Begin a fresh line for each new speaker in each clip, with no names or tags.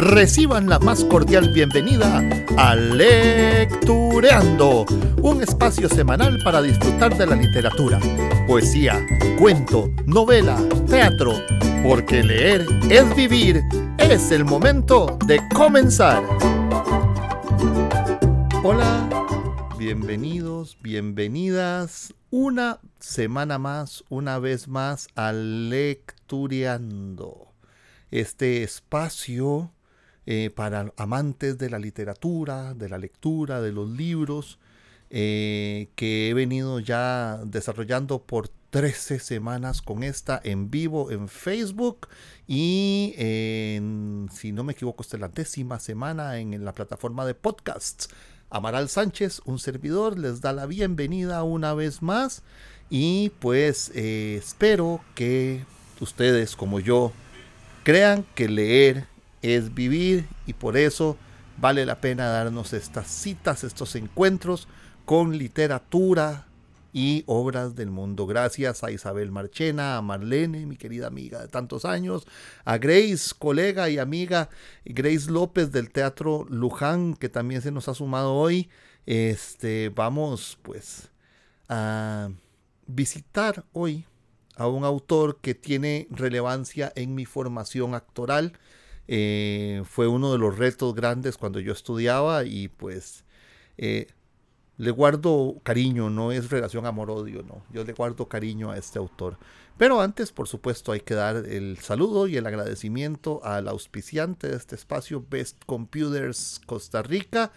Reciban la más cordial bienvenida a Lectureando, un espacio semanal para disfrutar de la literatura, poesía, cuento, novela, teatro, porque leer es vivir. Es el momento de comenzar. Hola, bienvenidos, bienvenidas una semana más, una vez más a Lectureando. Este espacio eh, para amantes de la literatura, de la lectura, de los libros, eh, que he venido ya desarrollando por 13 semanas con esta en vivo en Facebook y si no me equivoco, esta es la décima semana en, la plataforma de podcasts. Amaral Sánchez, un servidor, les da la bienvenida una vez más y pues eh, espero que ustedes como yo crean que leer es vivir y por eso vale la pena darnos estas citas, estos encuentros con literatura y obras del mundo. Gracias a Isabel Marchena, a Marlene, mi querida amiga de tantos años, a Grace, colega y amiga, Grace López del Teatro Luján, que también se nos ha sumado hoy. Este, vamos pues a visitar hoy a un autor que tiene relevancia en mi formación actoral eh, fue uno de los retos grandes cuando yo estudiaba y pues eh, le guardo cariño, no es relación amor-odio, no. Yo le guardo cariño a este autor. Pero antes, por supuesto, hay que dar el saludo y el agradecimiento al auspiciante de este espacio, Best Computers Costa Rica,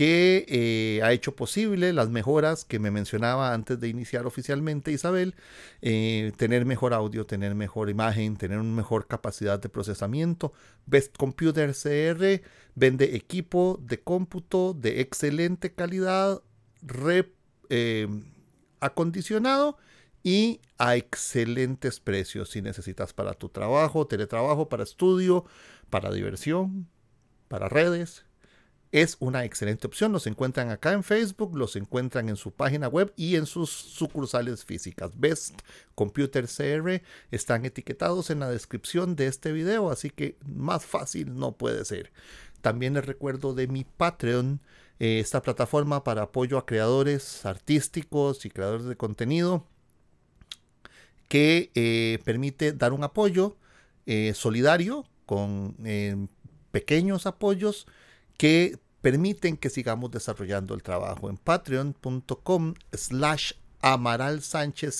que eh, ha hecho posible las mejoras que me mencionaba antes de iniciar oficialmente Isabel, eh, tener mejor audio, tener mejor imagen, tener una mejor capacidad de procesamiento. Best Computer CR vende equipo de cómputo de excelente calidad, eh, acondicionado y a excelentes precios si necesitas para tu trabajo, teletrabajo, para estudio, para diversión, para redes, es una excelente opción. Los encuentran acá en Facebook, los encuentran en su página web y en sus sucursales físicas. Best Computer CR están etiquetados en la descripción de este video, así que más fácil no puede ser. También les recuerdo de mi Patreon, eh, esta plataforma para apoyo a creadores artísticos y creadores de contenido que eh, permite dar un apoyo eh, solidario con pequeños apoyos que permiten que sigamos desarrollando el trabajo en patreon.com slash amaral sánchez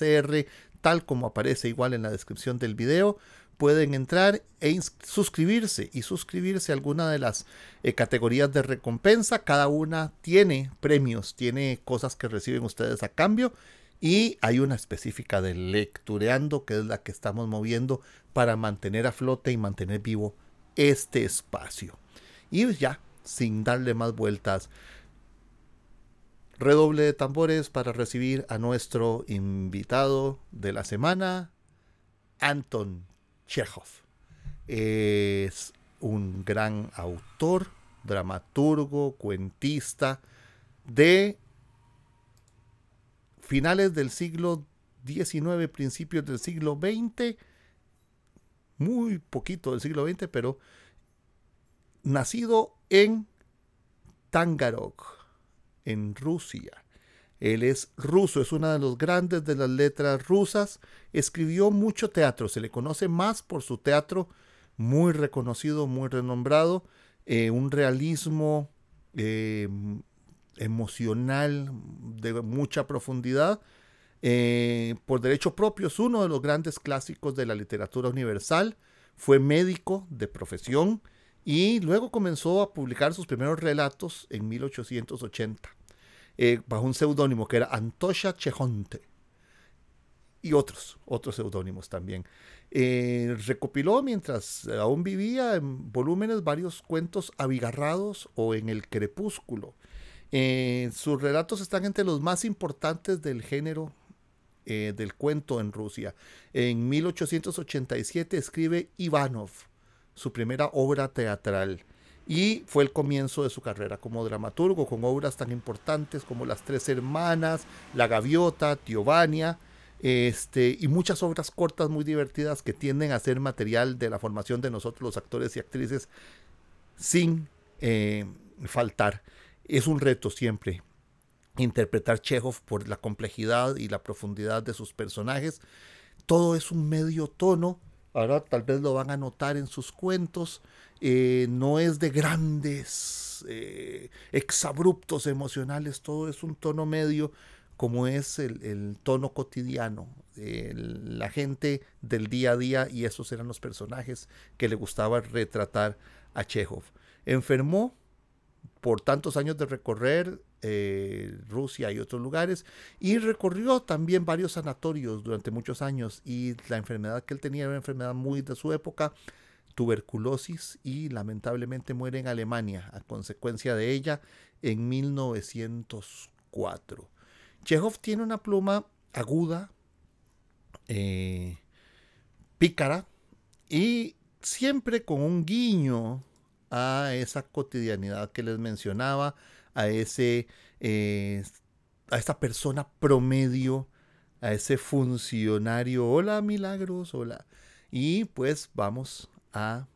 tal como aparece igual en la descripción del video pueden entrar e suscribirse y suscribirse a alguna de las eh, categorías de recompensa. Cada una tiene premios, tiene cosas que reciben ustedes a cambio y hay una específica de lectureando que es la que estamos moviendo para mantener a flote y mantener vivo este espacio. Y ya, sin darle más vueltas. Redoble de tambores para recibir a nuestro invitado de la semana, Anton Chekhov. Es un gran autor, dramaturgo, cuentista de finales del siglo XIX, principios del siglo XX, muy poquito del siglo XX, pero nacido en Tangarog, en Rusia. Él es ruso, es una de los grandes de las letras rusas. Escribió mucho teatro, se le conoce más por su teatro, muy reconocido, muy renombrado, eh, un realismo eh, emocional de mucha profundidad. Eh, por derecho propio es uno de los grandes clásicos de la literatura universal. Fue médico de profesión y luego comenzó a publicar sus primeros relatos en 1880, eh, bajo un seudónimo que era Antosha Chejonte y otros, otros seudónimos también. Eh, recopiló mientras aún vivía en volúmenes varios cuentos abigarrados o en el crepúsculo. Eh, sus relatos están entre los más importantes del género del cuento en Rusia. En 1887 escribe Ivanov, su primera obra teatral. Y fue el comienzo de su carrera como dramaturgo, con obras tan importantes como Las Tres Hermanas, La Gaviota, Tiovania, este, y muchas obras cortas muy divertidas que tienden a ser material de la formación de nosotros los actores y actrices sin eh, faltar. Es un reto siempre interpretar Chekhov por la complejidad y la profundidad de sus personajes. Todo es un medio tono. Ahora tal vez lo van a notar en sus cuentos. Eh, no es de grandes eh, exabruptos emocionales, todo es un tono medio como es el, tono cotidiano, la gente del día a día y esos eran los personajes que le gustaba retratar a Chekhov. Enfermó por tantos años de recorrer eh, Rusia y otros lugares y recorrió también varios sanatorios durante muchos años y la enfermedad que él tenía era una enfermedad muy de su época, tuberculosis y lamentablemente muere en Alemania a consecuencia de ella en 1904. Chekhov tiene una pluma aguda, eh, pícara y siempre con un guiño a esa cotidianidad que les mencionaba, a ese eh, a esta persona promedio, a ese funcionario. Hola, milagros, hola. Y pues vamos a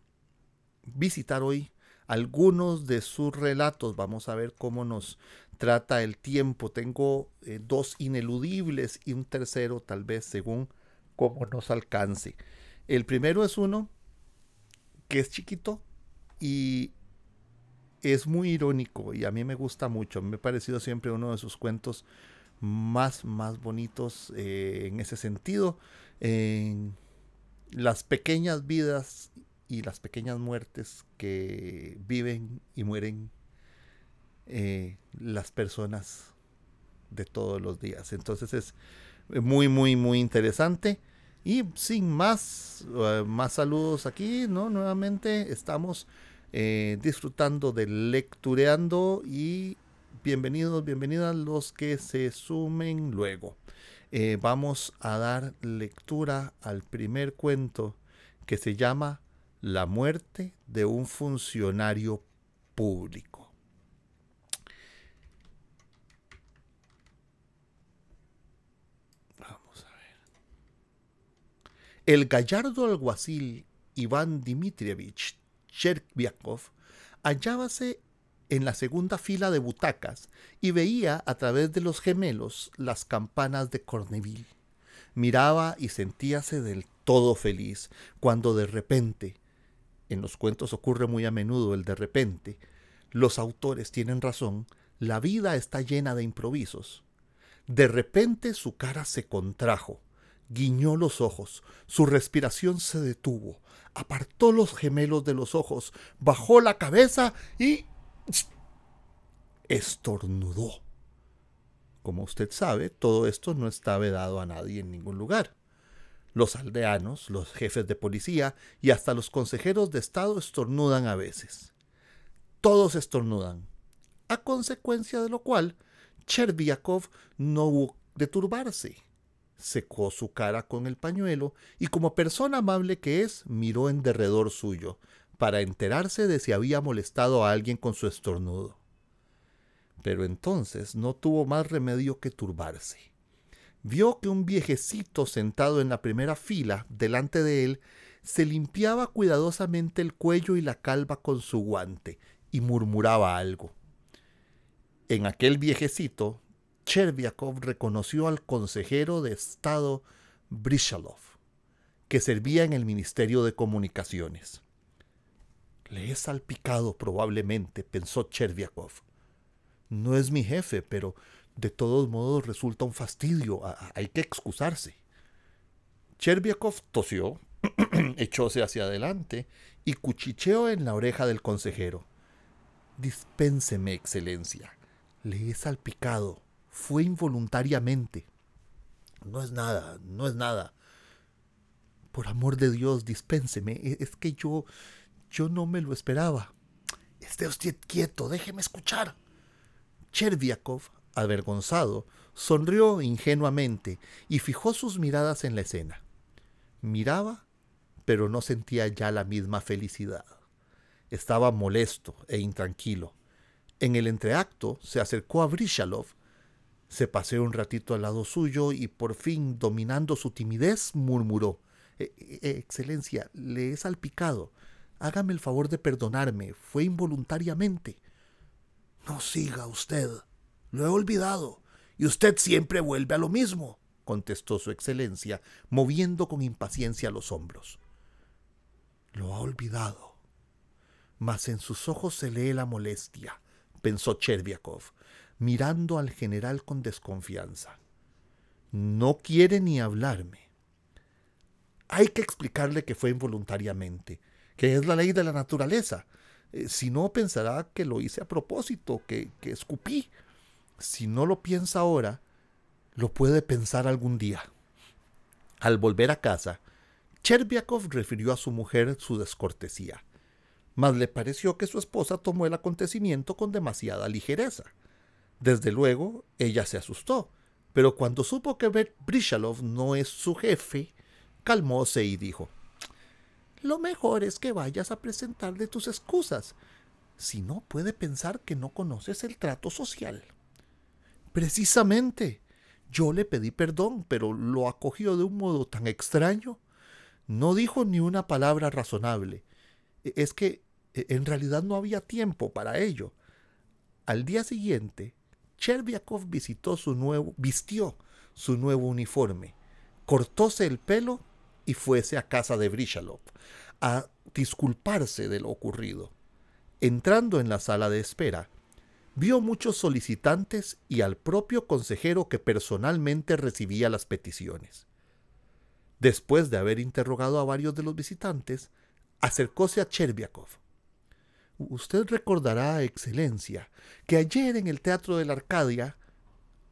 visitar hoy algunos de sus relatos. Vamos a ver cómo nos trata el tiempo. Tengo eh, dos ineludibles y un tercero tal vez según cómo nos alcance. El primero es uno que es chiquito y es muy irónico y a mí me gusta mucho. Me ha parecido siempre uno de sus cuentos más, más bonitos eh, en ese sentido. En las pequeñas vidas y las pequeñas muertes que viven y mueren eh, las personas de todos los días. Entonces es muy, muy, muy interesante. Y sin más, eh, más saludos aquí, ¿no? Nuevamente estamos eh, disfrutando de lectureando y bienvenidos, bienvenidas los que se sumen luego. vamos a dar lectura al primer cuento que se llama La muerte de un funcionario público. El gallardo alguacil Iván Dmitrievich Cherviakov hallábase en la segunda fila de butacas y veía a través de los gemelos las campanas de Corneville. Miraba y sentíase del todo feliz cuando de repente, en los cuentos ocurre muy a menudo el de repente, los autores tienen razón, la vida está llena de improvisos. De repente su cara se contrajo, guiñó los ojos, su respiración se detuvo, apartó los gemelos de los ojos, bajó la cabeza y estornudó. Como usted sabe, todo esto no está vedado a nadie en ningún lugar. Los aldeanos, los jefes de policía y hasta los consejeros de Estado estornudan a veces. Todos estornudan, a consecuencia de lo cual Cherviakov no hubo de turbarse secó su cara con el pañuelo y como persona amable que es, miró en derredor suyo, para enterarse de si había molestado a alguien con su estornudo. Pero entonces no tuvo más remedio que turbarse. Vio que un viejecito sentado en la primera fila, delante de él, se limpiaba cuidadosamente el cuello y la calva con su guante y murmuraba algo. En aquel viejecito Cherviakov reconoció al consejero de Estado Brishalov, que servía en el Ministerio de Comunicaciones. Le he salpicado probablemente, pensó Cherviakov. No es mi jefe, pero de todos modos resulta un fastidio. hay que excusarse. Cherviakov tosió, echóse hacia adelante y cuchicheó en la oreja del consejero. Dispénseme, excelencia. Le he salpicado fue involuntariamente. No es nada, no es nada. Por amor de Dios, dispénseme. E, es que yo, yo no me lo esperaba. Esté usted quieto, déjeme escuchar. Cherviakov, avergonzado, sonrió ingenuamente y fijó sus miradas en la escena. Miraba, pero no sentía ya la misma felicidad. Estaba molesto e intranquilo. En el entreacto se acercó a Brishalov se paseó un ratito al lado suyo y por fin, dominando su timidez, murmuró e, e, Excelencia, le he salpicado. Hágame el favor de perdonarme. Fue involuntariamente. No siga usted. Lo he olvidado. Y usted siempre vuelve a lo mismo, contestó su excelencia, moviendo con impaciencia los hombros. Lo ha olvidado. Mas en sus ojos se lee la molestia, pensó Cherviakov, mirando al general con desconfianza. No quiere ni hablarme. Hay que explicarle que fue involuntariamente, que es la ley de la naturaleza. Eh, si no, pensará que lo hice a propósito, que, que escupí. Si no lo piensa ahora, lo puede pensar algún día. Al volver a casa, Cherviakov refirió a su mujer su descortesía, mas le pareció que su esposa tomó el acontecimiento con demasiada ligereza. Desde luego, ella se asustó, pero cuando supo que Brishalov no es su jefe, calmóse y dijo, Lo mejor es que vayas a presentarle tus excusas. Si no, puede pensar que no conoces el trato social. Precisamente. Yo le pedí perdón, pero lo acogió de un modo tan extraño. No dijo ni una palabra razonable. E, es que e, en realidad no había tiempo para ello. Al día siguiente, Cherviakov visitó su nuevo, vistió su nuevo uniforme, cortóse el pelo y fuese a casa de Brishalov a disculparse de lo ocurrido. Entrando en la sala de espera, vio muchos solicitantes y al propio consejero que personalmente recibía las peticiones. Después de haber interrogado a varios de los visitantes, acercóse a Cherviakov. Usted recordará, Excelencia, que ayer en el Teatro de la Arcadia,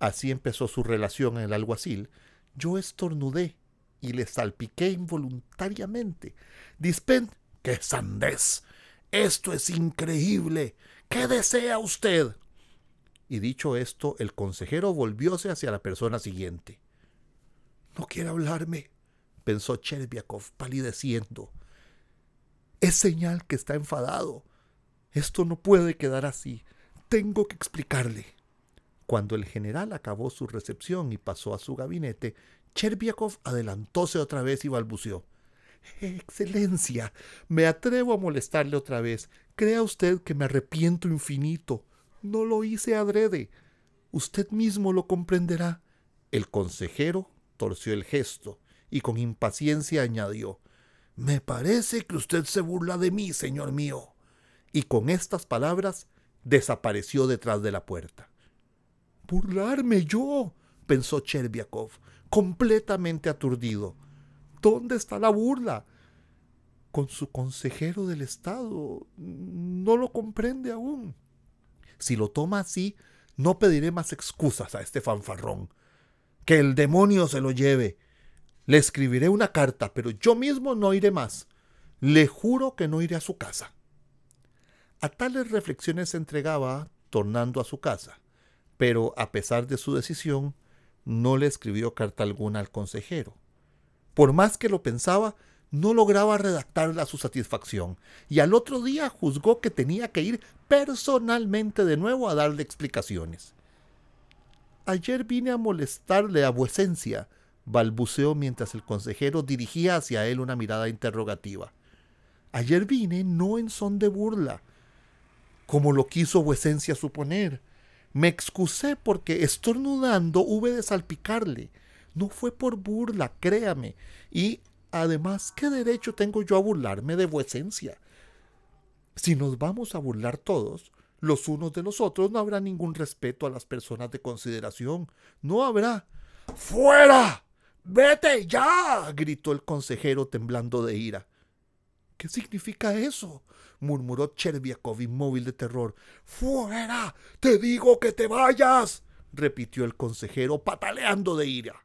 así empezó su relación en el alguacil, yo estornudé y le salpiqué involuntariamente. Dispen, ¡qué sandez! Esto es increíble. ¿Qué desea usted? Y dicho esto, el consejero volvióse hacia la persona siguiente. No quiere hablarme, pensó Cherviakov, palideciendo. Es señal que está enfadado. Esto no puede quedar así. Tengo que explicarle. Cuando el general acabó su recepción y pasó a su gabinete, Cherviakov adelantóse otra vez y balbuceó. Excelencia, me atrevo a molestarle otra vez. Crea usted que me arrepiento infinito. No lo hice adrede. Usted mismo lo comprenderá. El consejero torció el gesto y con impaciencia añadió Me parece que usted se burla de mí, señor mío. Y con estas palabras desapareció detrás de la puerta. Burlarme yo, pensó Cherviakov, completamente aturdido. ¿Dónde está la burla? Con su consejero del Estado. No lo comprende aún. Si lo toma así, no pediré más excusas a este fanfarrón. Que el demonio se lo lleve. Le escribiré una carta, pero yo mismo no iré más. Le juro que no iré a su casa. A tales reflexiones se entregaba, tornando a su casa, pero a pesar de su decisión, no le escribió carta alguna al consejero. Por más que lo pensaba, no lograba redactarla a su satisfacción, y al otro día juzgó que tenía que ir personalmente de nuevo a darle explicaciones. Ayer vine a molestarle a vuecencia, balbuceó mientras el consejero dirigía hacia él una mirada interrogativa. Ayer vine no en son de burla, como lo quiso vuecencia suponer. Me excusé porque estornudando hube de salpicarle. No fue por burla, créame. Y además, ¿qué derecho tengo yo a burlarme de vuecencia? Si nos vamos a burlar todos, los unos de los otros, no habrá ningún respeto a las personas de consideración. No habrá. ¡Fuera! ¡Vete ya! gritó el consejero temblando de ira. ¿Qué significa eso? murmuró Cherviakov inmóvil de terror. ¡Fuera! ¡Te digo que te vayas! repitió el consejero pataleando de ira.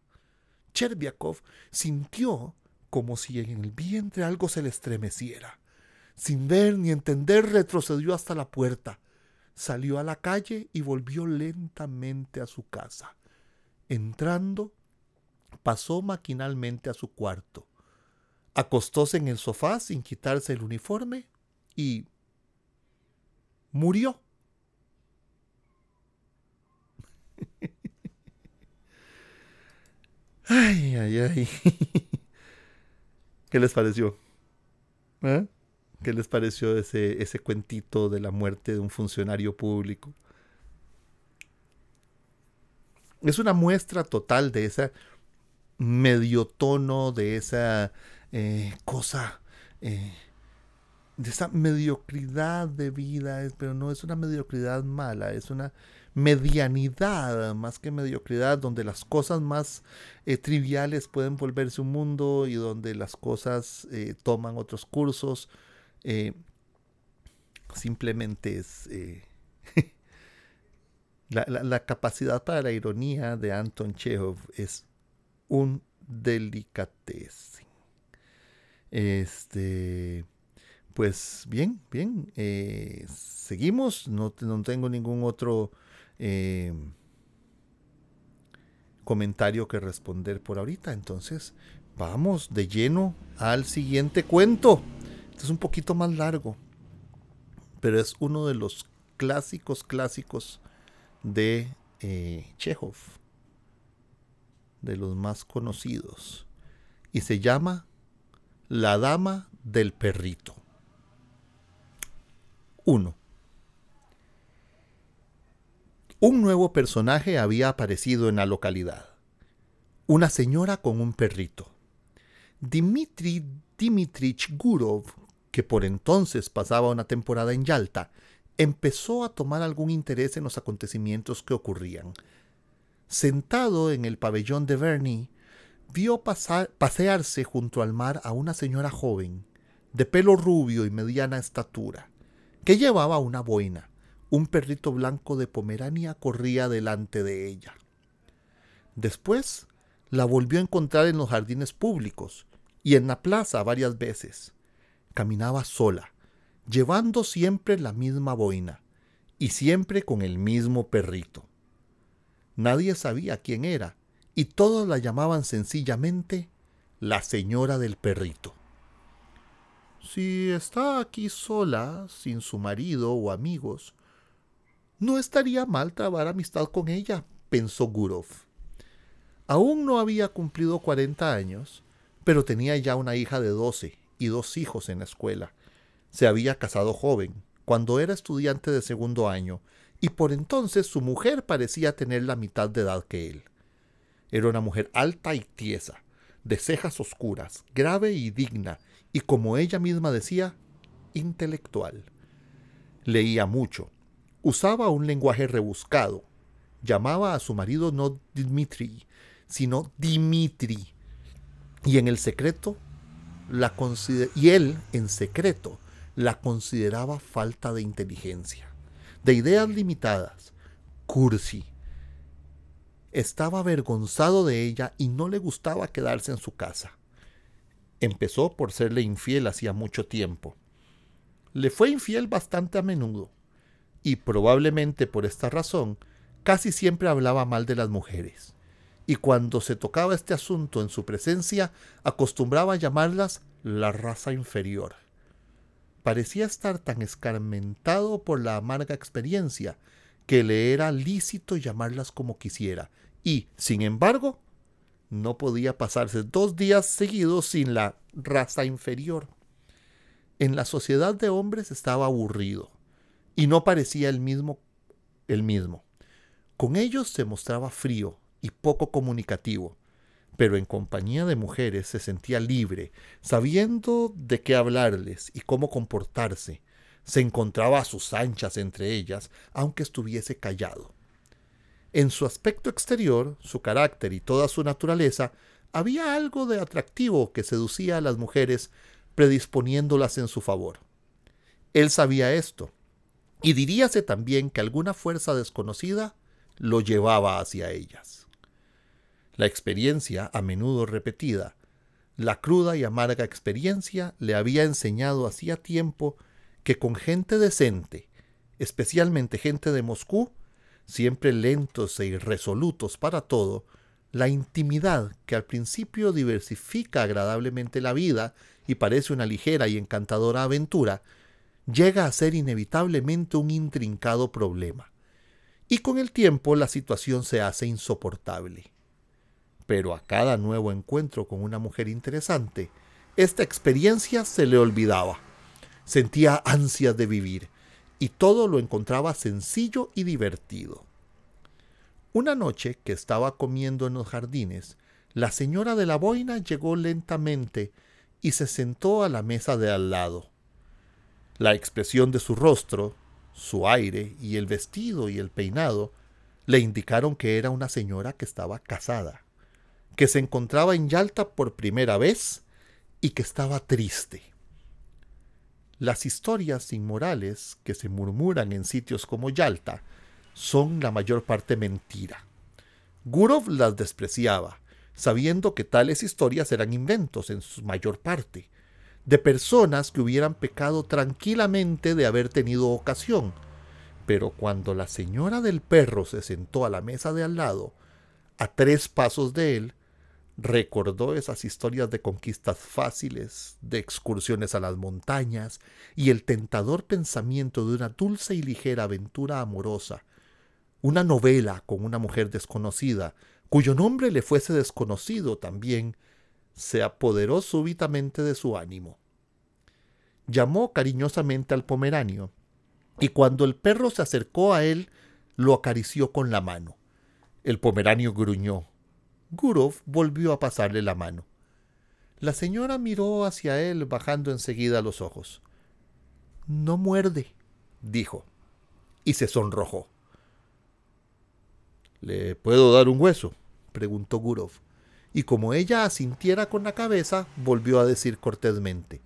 Cherviakov sintió como si en el vientre algo se le estremeciera. Sin ver ni entender, retrocedió hasta la puerta, salió a la calle y volvió lentamente a su casa. Entrando, pasó maquinalmente a su cuarto. Acostóse en el sofá sin quitarse el uniforme y murió. Ay, ay, ay. ¿Qué les pareció? ¿Eh? ¿Qué les pareció ese, ese cuentito de la muerte de un funcionario público? Es una muestra total de ese medio tono, de esa eh, cosa, eh, de esa mediocridad de vida, pero no es una mediocridad mala, es una medianidad más que mediocridad, donde las cosas más eh, triviales pueden volverse un mundo y donde las cosas toman otros cursos. simplemente es la, capacidad para la ironía de Anton Chekhov es un delicatez. Este, pues bien, bien, eh, seguimos, no, no, tengo ningún otro eh, comentario que responder por ahorita, entonces vamos de lleno al siguiente cuento. Este es un poquito más largo, pero es uno de los clásicos, clásicos de eh, Chekhov, de los más conocidos, y se llama La Dama del Perrito. 1. Un nuevo personaje había aparecido en la localidad. Una señora con un perrito. Dmitri Dimitrich Gurov, que por entonces pasaba una temporada en Yalta, empezó a tomar algún interés en los acontecimientos que ocurrían. Sentado en el pabellón de Verny, vio pasearse junto al mar a una señora joven, de pelo rubio y mediana estatura, que llevaba una boina. Un perrito blanco de Pomerania corría delante de ella. Después la volvió a encontrar en los jardines públicos y en la plaza varias veces. Caminaba sola, llevando siempre la misma boina y siempre con el mismo perrito. Nadie sabía quién era y todos la llamaban sencillamente la señora del perrito. Si está aquí sola, sin su marido o amigos, no estaría mal trabar amistad con ella, pensó Gurov. Aún no había cumplido cuarenta años, pero tenía ya una hija de doce y dos hijos en la escuela, se había casado joven, cuando era estudiante de segundo año, y por entonces su mujer parecía tener la mitad de edad que él. Era una mujer alta y tiesa, de cejas oscuras, grave y digna, y como ella misma decía, intelectual. Leía mucho, usaba un lenguaje rebuscado, llamaba a su marido no Dmitri, sino Dimitri, y en el secreto la y él en secreto la consideraba falta de inteligencia, de ideas limitadas, cursi. Estaba avergonzado de ella y no le gustaba quedarse en su casa. Empezó por serle infiel hacía mucho tiempo. Le fue infiel bastante a menudo, y probablemente por esta razón casi siempre hablaba mal de las mujeres, y cuando se tocaba este asunto en su presencia acostumbraba a llamarlas la raza inferior parecía estar tan escarmentado por la amarga experiencia que le era lícito llamarlas como quisiera, y, sin embargo, no podía pasarse dos días seguidos sin la raza inferior. En la sociedad de hombres estaba aburrido, y no parecía el mismo el mismo. Con ellos se mostraba frío y poco comunicativo, pero en compañía de mujeres se sentía libre, sabiendo de qué hablarles y cómo comportarse. Se encontraba a sus anchas entre ellas, aunque estuviese callado. En su aspecto exterior, su carácter y toda su naturaleza, había algo de atractivo que seducía a las mujeres, predisponiéndolas en su favor. Él sabía esto, y diríase también que alguna fuerza desconocida lo llevaba hacia ellas. La experiencia, a menudo repetida, la cruda y amarga experiencia le había enseñado hacía tiempo que con gente decente, especialmente gente de Moscú, siempre lentos e irresolutos para todo, la intimidad que al principio diversifica agradablemente la vida y parece una ligera y encantadora aventura, llega a ser inevitablemente un intrincado problema. Y con el tiempo la situación se hace insoportable pero a cada nuevo encuentro con una mujer interesante, esta experiencia se le olvidaba. Sentía ansias de vivir y todo lo encontraba sencillo y divertido. Una noche que estaba comiendo en los jardines, la señora de la boina llegó lentamente y se sentó a la mesa de al lado. La expresión de su rostro, su aire y el vestido y el peinado le indicaron que era una señora que estaba casada, que se encontraba en Yalta por primera vez y que estaba triste. Las historias inmorales que se murmuran en sitios como Yalta son la mayor parte mentira. Gurov las despreciaba, sabiendo que tales historias eran inventos en su mayor parte, de personas que hubieran pecado tranquilamente de haber tenido ocasión. Pero cuando la señora del perro se sentó a la mesa de al lado, a tres pasos de él, recordó esas historias de conquistas fáciles, de excursiones a las montañas y el tentador pensamiento de una dulce y ligera aventura amorosa, una novela con una mujer desconocida, cuyo nombre le fuese desconocido también, se apoderó súbitamente de su ánimo. Llamó cariñosamente al pomeranio, y cuando el perro se acercó a él, lo acarició con la mano. El pomeranio gruñó, Gurov volvió a pasarle la mano. La señora miró hacia él bajando enseguida los ojos. No muerde, dijo, y se sonrojó. ¿Le puedo dar un hueso? preguntó Gurov, y como ella asintiera con la cabeza, volvió a decir cortésmente.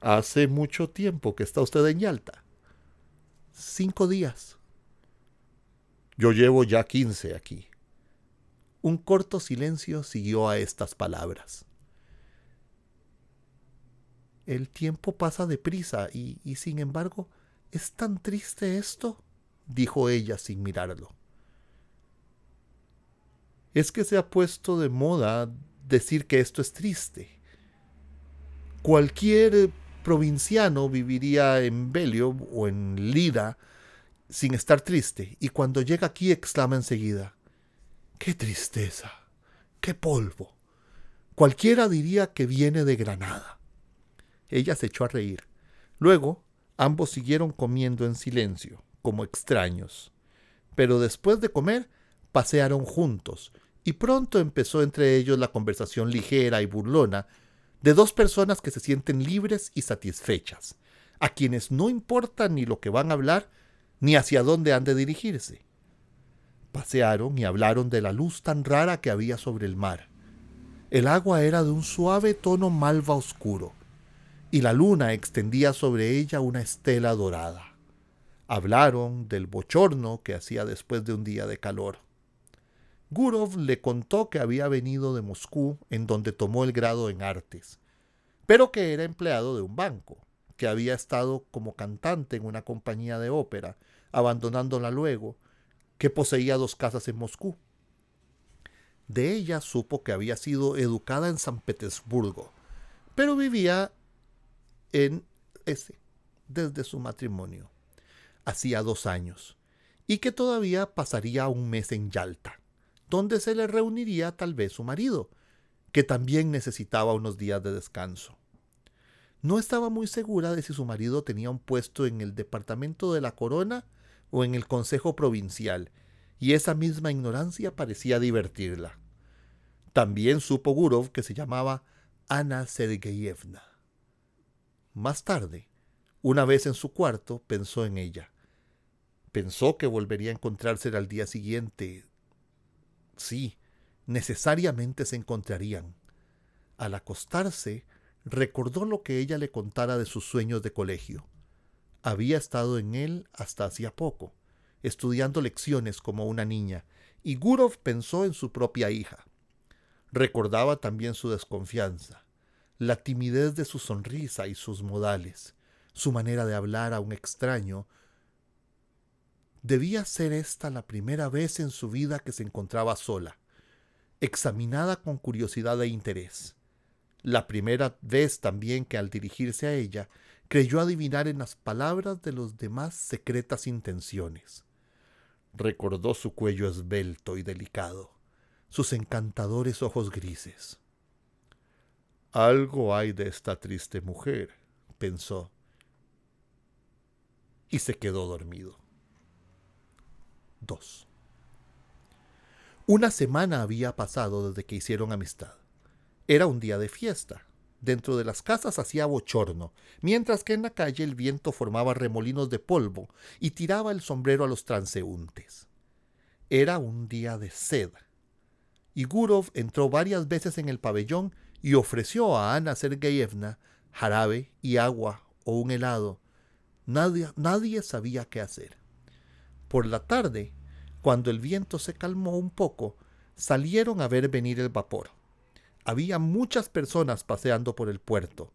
Hace mucho tiempo que está usted en Yalta. Cinco días. Yo llevo ya quince aquí. Un corto silencio siguió a estas palabras. El tiempo pasa deprisa y, y sin embargo, ¿es tan triste esto? dijo ella sin mirarlo. Es que se ha puesto de moda decir que esto es triste. Cualquier provinciano viviría en Belio o en Lida sin estar triste, y cuando llega aquí exclama enseguida, ¡Qué tristeza! ¡Qué polvo! Cualquiera diría que viene de Granada. Ella se echó a reír. Luego, ambos siguieron comiendo en silencio, como extraños. Pero después de comer, pasearon juntos, y pronto empezó entre ellos la conversación ligera y burlona de dos personas que se sienten libres y satisfechas, a quienes no importa ni lo que van a hablar, ni hacia dónde han de dirigirse. Pasearon y hablaron de la luz tan rara que había sobre el mar. El agua era de un suave tono malva oscuro, y la luna extendía sobre ella una estela dorada. Hablaron del bochorno que hacía después de un día de calor. Gurov le contó que había venido de Moscú, en donde tomó el grado en artes, pero que era empleado de un banco, que había estado como cantante en una compañía de ópera, abandonándola luego, que poseía dos casas en Moscú. De ella supo que había sido educada en San Petersburgo, pero vivía en ese desde su matrimonio, hacía dos años, y que todavía pasaría un mes en Yalta, donde se le reuniría tal vez su marido, que también necesitaba unos días de descanso. No estaba muy segura de si su marido tenía un puesto en el departamento de la corona o en el Consejo Provincial, y esa misma ignorancia parecía divertirla. También supo Gurov que se llamaba Ana Sergeyevna. Más tarde, una vez en su cuarto, pensó en ella. Pensó que volvería a encontrarse al día siguiente. Sí, necesariamente se encontrarían. Al acostarse, recordó lo que ella le contara de sus sueños de colegio había estado en él hasta hacía poco, estudiando lecciones como una niña, y Gurov pensó en su propia hija. Recordaba también su desconfianza, la timidez de su sonrisa y sus modales, su manera de hablar a un extraño. Debía ser esta la primera vez en su vida que se encontraba sola, examinada con curiosidad e interés. La primera vez también que al dirigirse a ella creyó adivinar en las palabras de los demás secretas intenciones. Recordó su cuello esbelto y delicado, sus encantadores ojos grises. Algo hay de esta triste mujer, pensó, y se quedó dormido. 2. Una semana había pasado desde que hicieron amistad. Era un día de fiesta. Dentro de las casas hacía bochorno, mientras que en la calle el viento formaba remolinos de polvo y tiraba el sombrero a los transeúntes. Era un día de sed. Y entró varias veces en el pabellón y ofreció a Ana Sergeyevna jarabe y agua o un helado. Nadie, nadie sabía qué hacer. Por la tarde, cuando el viento se calmó un poco, salieron a ver venir el vapor. Había muchas personas paseando por el puerto.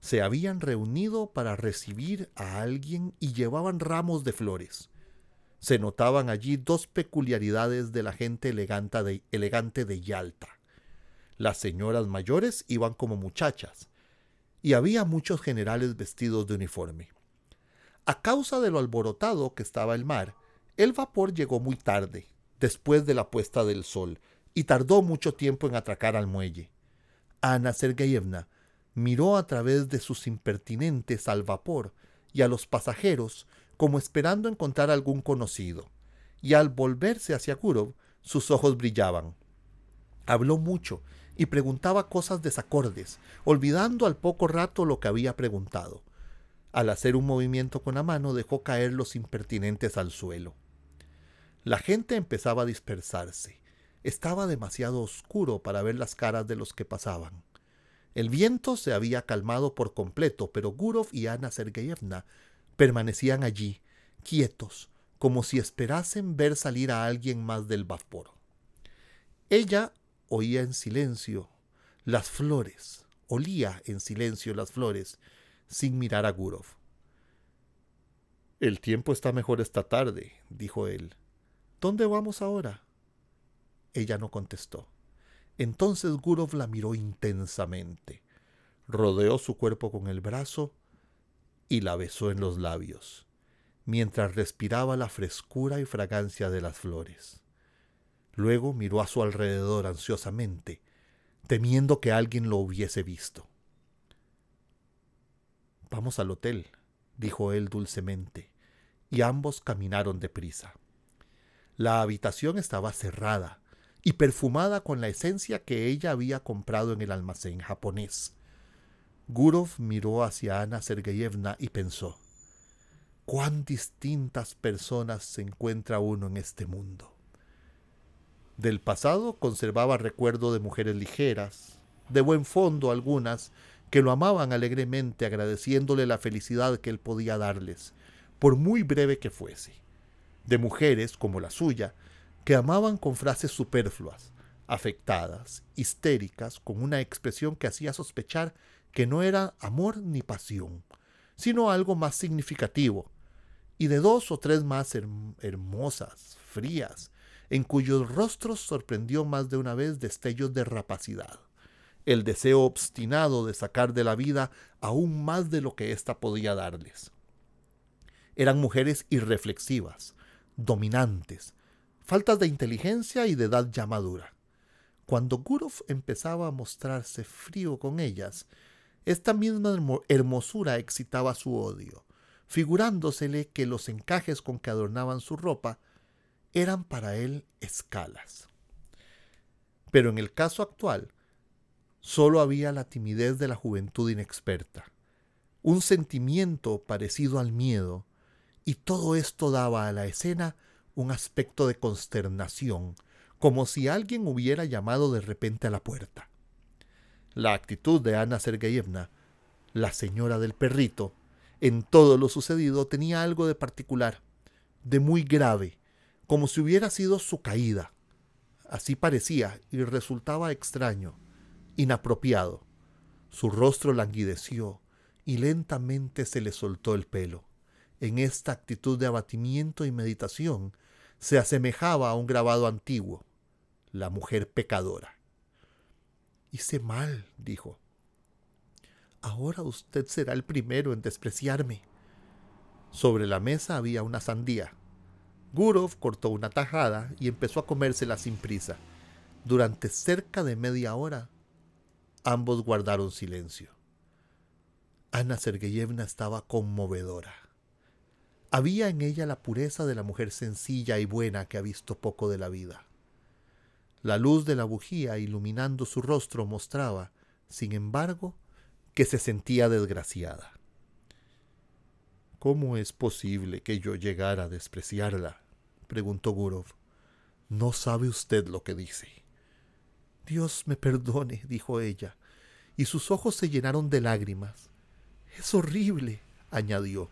Se habían reunido para recibir a alguien y llevaban ramos de flores. Se notaban allí dos peculiaridades de la gente elegante de, elegante de Yalta. Las señoras mayores iban como muchachas, y había muchos generales vestidos de uniforme. A causa de lo alborotado que estaba el mar, el vapor llegó muy tarde, después de la puesta del sol, y tardó mucho tiempo en atracar al muelle. Ana Sergeyevna miró a través de sus impertinentes al vapor y a los pasajeros como esperando encontrar algún conocido, y al volverse hacia Kurov, sus ojos brillaban. Habló mucho y preguntaba cosas desacordes, olvidando al poco rato lo que había preguntado. Al hacer un movimiento con la mano dejó caer los impertinentes al suelo. La gente empezaba a dispersarse. Estaba demasiado oscuro para ver las caras de los que pasaban. El viento se había calmado por completo, pero Gurov y Ana Sergeyevna permanecían allí, quietos, como si esperasen ver salir a alguien más del vapor. Ella oía en silencio las flores, olía en silencio las flores, sin mirar a Gurov. El tiempo está mejor esta tarde, dijo él. ¿Dónde vamos ahora? Ella no contestó. Entonces Gurov la miró intensamente, rodeó su cuerpo con el brazo y la besó en los labios, mientras respiraba la frescura y fragancia de las flores. Luego miró a su alrededor ansiosamente, temiendo que alguien lo hubiese visto. Vamos al hotel, dijo él dulcemente, y ambos caminaron deprisa. La habitación estaba cerrada y perfumada con la esencia que ella había comprado en el almacén japonés. Gurov miró hacia Ana Sergeyevna y pensó, cuán distintas personas se encuentra uno en este mundo. Del pasado conservaba recuerdo de mujeres ligeras, de buen fondo algunas, que lo amaban alegremente agradeciéndole la felicidad que él podía darles, por muy breve que fuese de mujeres como la suya, que amaban con frases superfluas, afectadas, histéricas, con una expresión que hacía sospechar que no era amor ni pasión, sino algo más significativo, y de dos o tres más hermosas, frías, en cuyos rostros sorprendió más de una vez destellos de rapacidad, el deseo obstinado de sacar de la vida aún más de lo que ésta podía darles. Eran mujeres irreflexivas, dominantes, faltas de inteligencia y de edad ya madura. Cuando Gurov empezaba a mostrarse frío con ellas, esta misma hermosura excitaba su odio, figurándosele que los encajes con que adornaban su ropa eran para él escalas. Pero en el caso actual, solo había la timidez de la juventud inexperta, un sentimiento parecido al miedo, y todo esto daba a la escena un aspecto de consternación, como si alguien hubiera llamado de repente a la puerta. La actitud de Ana Sergeyevna, la señora del perrito, en todo lo sucedido tenía algo de particular, de muy grave, como si hubiera sido su caída. Así parecía y resultaba extraño, inapropiado. Su rostro languideció y lentamente se le soltó el pelo en esta actitud de abatimiento y meditación se asemejaba a un grabado antiguo, la mujer pecadora. Hice mal, dijo. Ahora usted será el primero en despreciarme. Sobre la mesa había una sandía. Gurov cortó una tajada y empezó a comérsela sin prisa. Durante cerca de media hora, ambos guardaron silencio. Ana Sergeyevna estaba conmovedora. Había en ella la pureza de la mujer sencilla y buena que ha visto poco de la vida. La luz de la bujía iluminando su rostro mostraba, sin embargo, que se sentía desgraciada. ¿Cómo es posible que yo llegara a despreciarla? preguntó Gurov. No sabe usted lo que dice. Dios me perdone, dijo ella, y sus ojos se llenaron de lágrimas. Es horrible, añadió.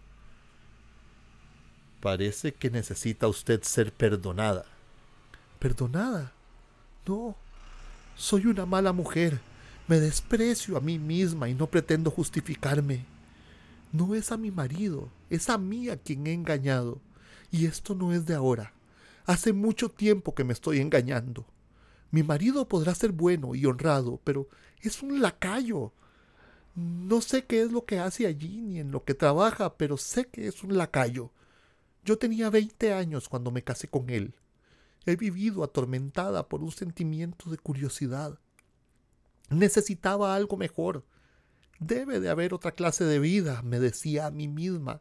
Parece que necesita usted ser perdonada. ¿Perdonada? No, soy una mala mujer. Me desprecio a mí misma y no pretendo justificarme. No es a mi marido, es a mí a quien he engañado. Y esto no es de ahora. Hace mucho tiempo que me estoy engañando. Mi marido podrá ser bueno y honrado, pero es un lacayo. No sé qué es lo que hace allí ni en lo que trabaja, pero sé que es un lacayo. Yo tenía veinte años cuando me casé con él. He vivido atormentada por un sentimiento de curiosidad. Necesitaba algo mejor. Debe de haber otra clase de vida, me decía a mí misma.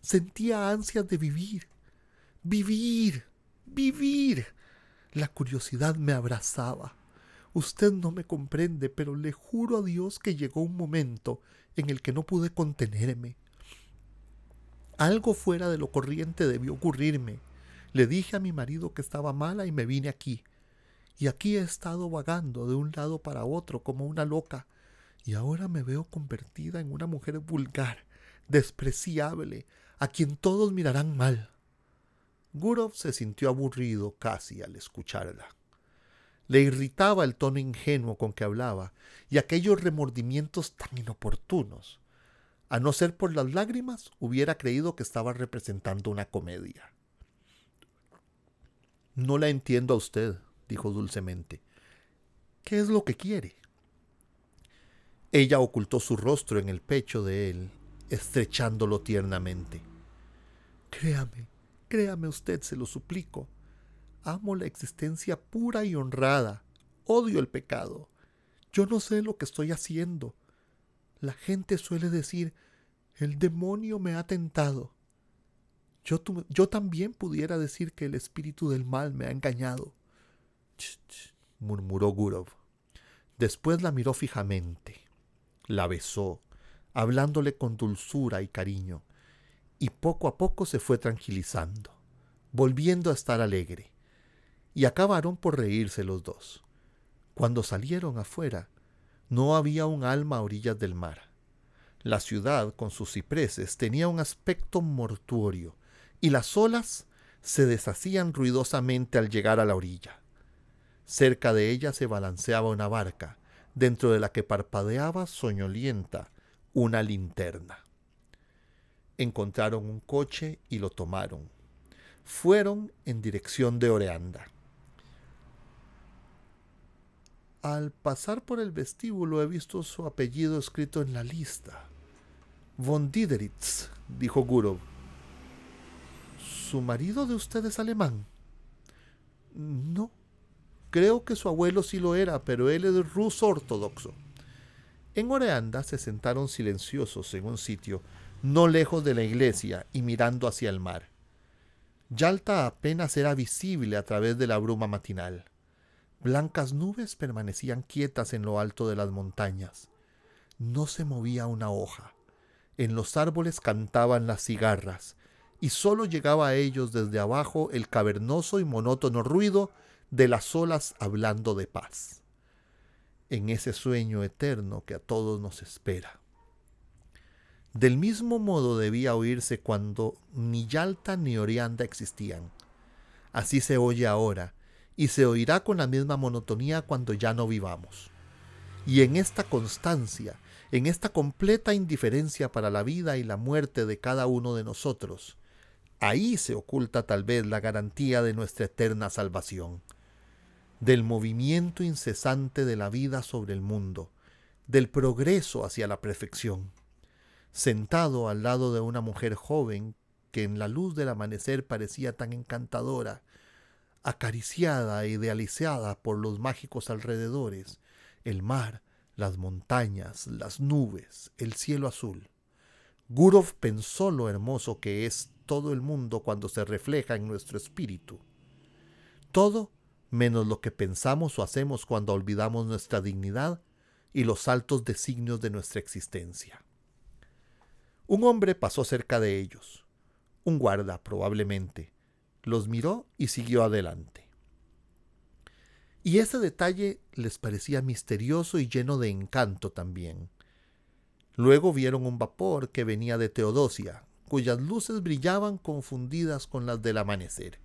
Sentía ansias de vivir. Vivir. Vivir. La curiosidad me abrazaba. Usted no me comprende, pero le juro a Dios que llegó un momento en el que no pude contenerme. Algo fuera de lo corriente debió ocurrirme. Le dije a mi marido que estaba mala y me vine aquí. Y aquí he estado vagando de un lado para otro como una loca, y ahora me veo convertida en una mujer vulgar, despreciable, a quien todos mirarán mal. Gurov se sintió aburrido casi al escucharla. Le irritaba el tono ingenuo con que hablaba y aquellos remordimientos tan inoportunos. A no ser por las lágrimas, hubiera creído que estaba representando una comedia. No la entiendo a usted, dijo dulcemente. ¿Qué es lo que quiere? Ella ocultó su rostro en el pecho de él, estrechándolo tiernamente. Créame, créame usted, se lo suplico. Amo la existencia pura y honrada. Odio el pecado. Yo no sé lo que estoy haciendo. La gente suele decir, el demonio me ha tentado. Yo, yo también pudiera decir que el espíritu del mal me ha engañado. Ch, ch, murmuró Gurov. Después la miró fijamente la besó, hablándole con dulzura y cariño, y poco a poco se fue tranquilizando, volviendo a estar alegre, y acabaron por reírse los dos. Cuando salieron afuera, no había un alma a orillas del mar. La ciudad, con sus cipreses, tenía un aspecto mortuorio, y las olas se deshacían ruidosamente al llegar a la orilla. Cerca de ella se balanceaba una barca, dentro de la que parpadeaba soñolienta una linterna. Encontraron un coche y lo tomaron. Fueron en dirección de Oreanda. Al pasar por el vestíbulo he visto su apellido escrito en la lista. Von Dideritz, dijo Gurov. ¿Su marido de usted es alemán? No, Creo que su abuelo sí lo era, pero él es ruso ortodoxo. En Oreanda se sentaron silenciosos en un sitio no lejos de la iglesia y mirando hacia el mar. Yalta apenas era visible a través de la bruma matinal. Blancas nubes permanecían quietas en lo alto de las montañas. No se movía una hoja. En los árboles cantaban las cigarras, y sólo llegaba a ellos desde abajo el cavernoso y monótono ruido de las olas hablando de paz, en ese sueño eterno que a todos nos espera. Del mismo modo debía oírse cuando ni Yalta ni Orianda existían. Así se oye ahora, y se oirá con la misma monotonía cuando ya no vivamos. Y en esta constancia, en esta completa indiferencia para la vida y la muerte de cada uno de nosotros, ahí se oculta tal vez la garantía de nuestra eterna salvación del movimiento incesante de la vida sobre el mundo, del progreso hacia la perfección. Sentado al lado de una mujer joven que en la luz del amanecer parecía tan encantadora, acariciada e idealizada por los mágicos alrededores, el mar, las montañas, las nubes, el cielo azul. Gurov pensó lo hermoso que es todo el mundo cuando se refleja en nuestro espíritu. Todo menos lo que pensamos o hacemos cuando olvidamos nuestra dignidad y los altos designios de nuestra existencia. Un hombre pasó cerca de ellos, un guarda probablemente, los miró y siguió adelante. Y ese detalle les parecía misterioso y lleno de encanto también. Luego vieron un vapor que venía de Teodosia, cuyas luces brillaban confundidas con las del amanecer.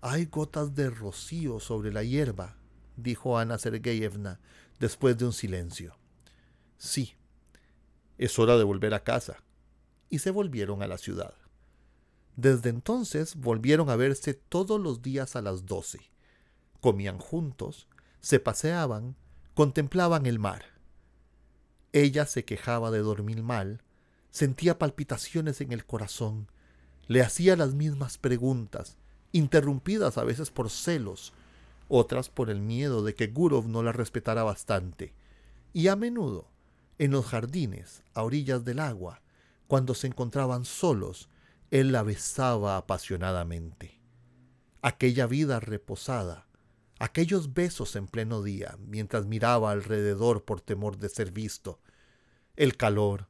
Hay gotas de rocío sobre la hierba, dijo Ana Sergeyevna después de un silencio. Sí, es hora de volver a casa. Y se volvieron a la ciudad. Desde entonces volvieron a verse todos los días a las doce. Comían juntos, se paseaban, contemplaban el mar. Ella se quejaba de dormir mal, sentía palpitaciones en el corazón, le hacía las mismas preguntas, interrumpidas a veces por celos, otras por el miedo de que Gurov no la respetara bastante, y a menudo, en los jardines, a orillas del agua, cuando se encontraban solos, él la besaba apasionadamente. Aquella vida reposada, aquellos besos en pleno día, mientras miraba alrededor por temor de ser visto, el calor,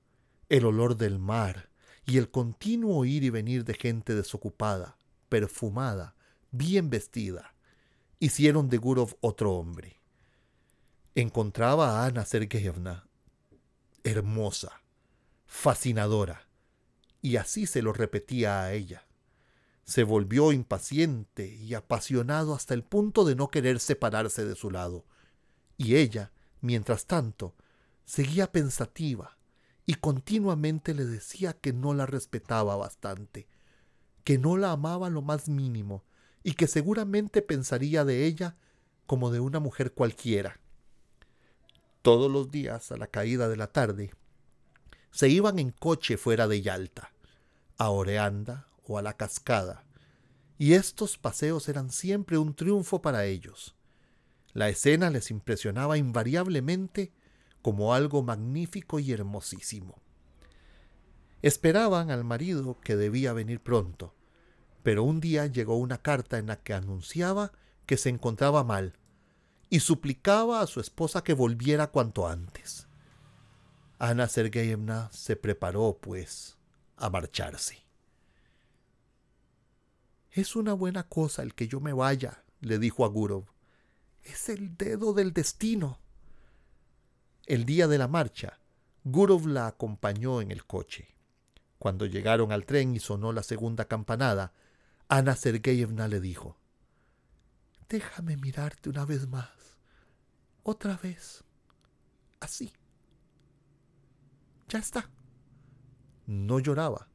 el olor del mar y el continuo ir y venir de gente desocupada, perfumada, bien vestida, hicieron de Gurov otro hombre. Encontraba a Ana Sergeyevna hermosa, fascinadora, y así se lo repetía a ella. Se volvió impaciente y apasionado hasta el punto de no querer separarse de su lado, y ella, mientras tanto, seguía pensativa y continuamente le decía que no la respetaba bastante, que no la amaba lo más mínimo y que seguramente pensaría de ella como de una mujer cualquiera. Todos los días, a la caída de la tarde, se iban en coche fuera de Yalta, a Oreanda o a la cascada, y estos paseos eran siempre un triunfo para ellos. La escena les impresionaba invariablemente como algo magnífico y hermosísimo. Esperaban al marido que debía venir pronto, pero un día llegó una carta en la que anunciaba que se encontraba mal y suplicaba a su esposa que volviera cuanto antes. Ana Sergeyevna se preparó, pues, a marcharse. Es una buena cosa el que yo me vaya, le dijo a Gurov. Es el dedo del destino. El día de la marcha, Gurov la acompañó en el coche. Cuando llegaron al tren y sonó la segunda campanada, Ana Sergeyevna le dijo, Déjame mirarte una vez más otra vez. Así. Ya está. No lloraba,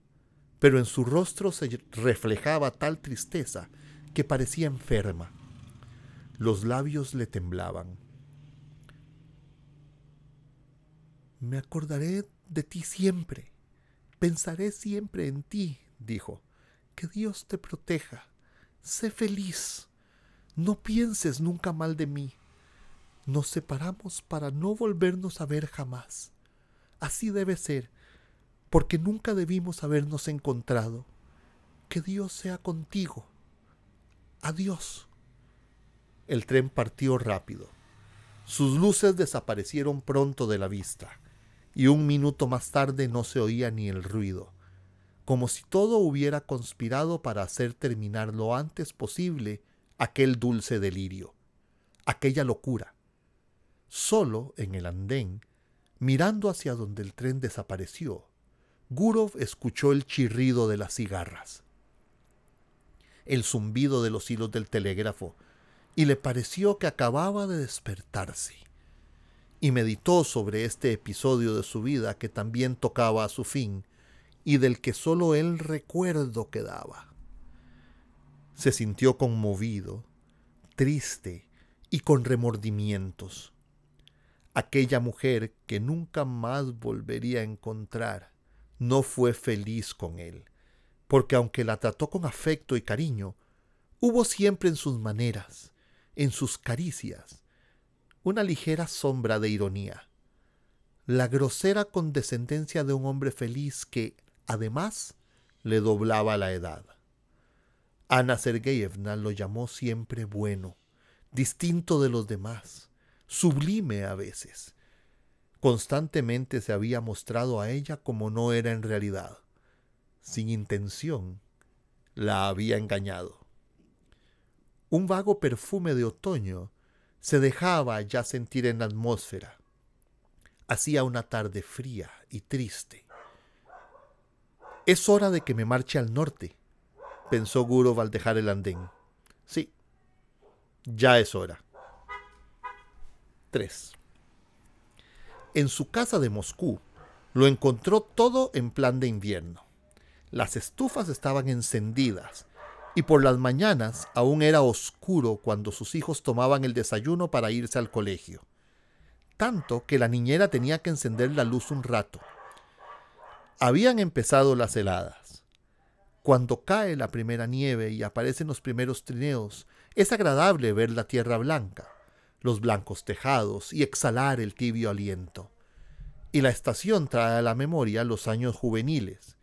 pero en su rostro se reflejaba tal tristeza que parecía enferma. Los labios le temblaban. Me acordaré de ti siempre. Pensaré siempre en ti, dijo. Que Dios te proteja. Sé feliz. No pienses nunca mal de mí. Nos separamos para no volvernos a ver jamás. Así debe ser, porque nunca debimos habernos encontrado. Que Dios sea contigo. Adiós. El tren partió rápido. Sus luces desaparecieron pronto de la vista, y un minuto más tarde no se oía ni el ruido, como si todo hubiera conspirado para hacer terminar lo antes posible aquel dulce delirio, aquella locura, Solo en el andén, mirando hacia donde el tren desapareció, Gurov escuchó el chirrido de las cigarras, el zumbido de los hilos del telégrafo, y le pareció que acababa de despertarse. Y meditó sobre este episodio de su vida que también tocaba a su fin y del que sólo el recuerdo quedaba. Se sintió conmovido, triste y con remordimientos Aquella mujer que nunca más volvería a encontrar no fue feliz con él, porque aunque la trató con afecto y cariño, hubo siempre en sus maneras, en sus caricias, una ligera sombra de ironía, la grosera condescendencia de un hombre feliz que, además, le doblaba la edad. Ana Sergeyevna lo llamó siempre bueno, distinto de los demás, sublime a veces. Constantemente se había mostrado a ella como no era en realidad. Sin intención, la había engañado. Un vago perfume de otoño se dejaba ya sentir en la atmósfera. Hacía una tarde fría y triste. Es hora de que me marche al norte, pensó Gurov al dejar el andén. Sí, ya es hora. 3. En su casa de Moscú lo encontró todo en plan de invierno. Las estufas estaban encendidas y por las mañanas aún era oscuro cuando sus hijos tomaban el desayuno para irse al colegio. Tanto que la niñera tenía que encender la luz un rato. Habían empezado las heladas. Cuando cae la primera nieve y aparecen los primeros trineos, es agradable ver la tierra blanca, los blancos tejados y exhalar el tibio aliento. Y la estación trae a la memoria los años juveniles,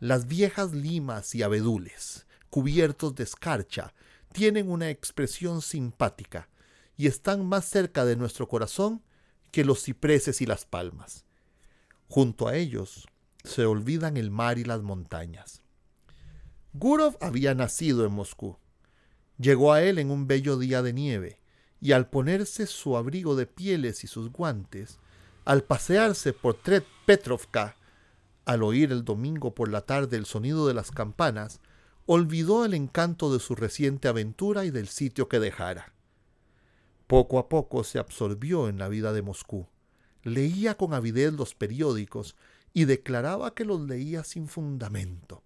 las viejas limas y abedules, cubiertos de escarcha, tienen una expresión simpática y están más cerca de nuestro corazón que los cipreses y las palmas. Junto a ellos se olvidan el mar y las montañas. Gurov había nacido en Moscú. Llegó a él en un bello día de nieve, y al ponerse su abrigo de pieles y sus guantes, al pasearse por Tret Petrovka, al oír el domingo por la tarde el sonido de las campanas, olvidó el encanto de su reciente aventura y del sitio que dejara. Poco a poco se absorbió en la vida de Moscú. Leía con avidez los periódicos y declaraba que los leía sin fundamento.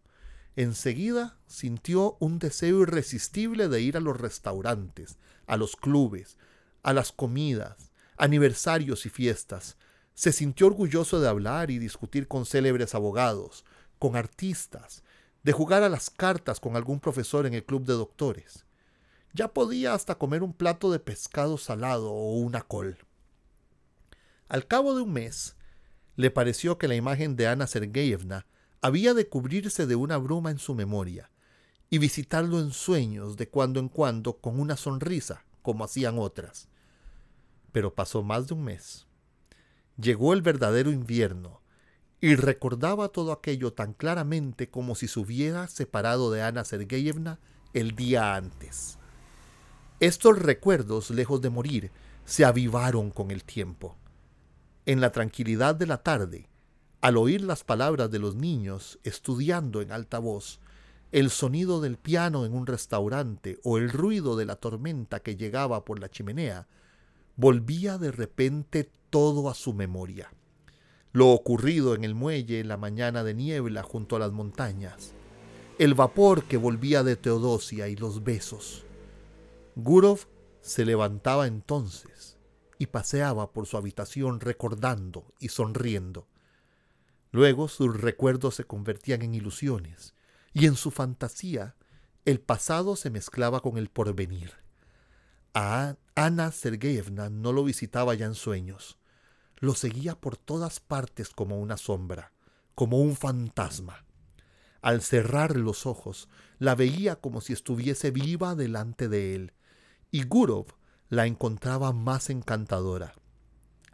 Enseguida sintió un deseo irresistible de ir a los restaurantes, a los clubes, a las comidas, aniversarios y fiestas. Se sintió orgulloso de hablar y discutir con célebres abogados, con artistas, de jugar a las cartas con algún profesor en el club de doctores. Ya podía hasta comer un plato de pescado salado o una col. Al cabo de un mes, le pareció que la imagen de Ana Sergeyevna había de cubrirse de una bruma en su memoria y visitarlo en sueños de cuando en cuando con una sonrisa, como hacían otras. Pero pasó más de un mes. Llegó el verdadero invierno, y recordaba todo aquello tan claramente como si se hubiera separado de Ana Sergeyevna el día antes. Estos recuerdos, lejos de morir, se avivaron con el tiempo. En la tranquilidad de la tarde, al oír las palabras de los niños estudiando en alta voz, el sonido del piano en un restaurante o el ruido de la tormenta que llegaba por la chimenea, volvía de repente todo a su memoria. Lo ocurrido en el muelle en la mañana de niebla junto a las montañas, el vapor que volvía de Teodosia y los besos. Gurov se levantaba entonces y paseaba por su habitación recordando y sonriendo. Luego sus recuerdos se convertían en ilusiones, y en su fantasía el pasado se mezclaba con el porvenir. A Ana Sergeyevna no lo visitaba ya en sueños, lo seguía por todas partes como una sombra, como un fantasma. Al cerrar los ojos, la veía como si estuviese viva delante de él, y Gurov la encontraba más encantadora,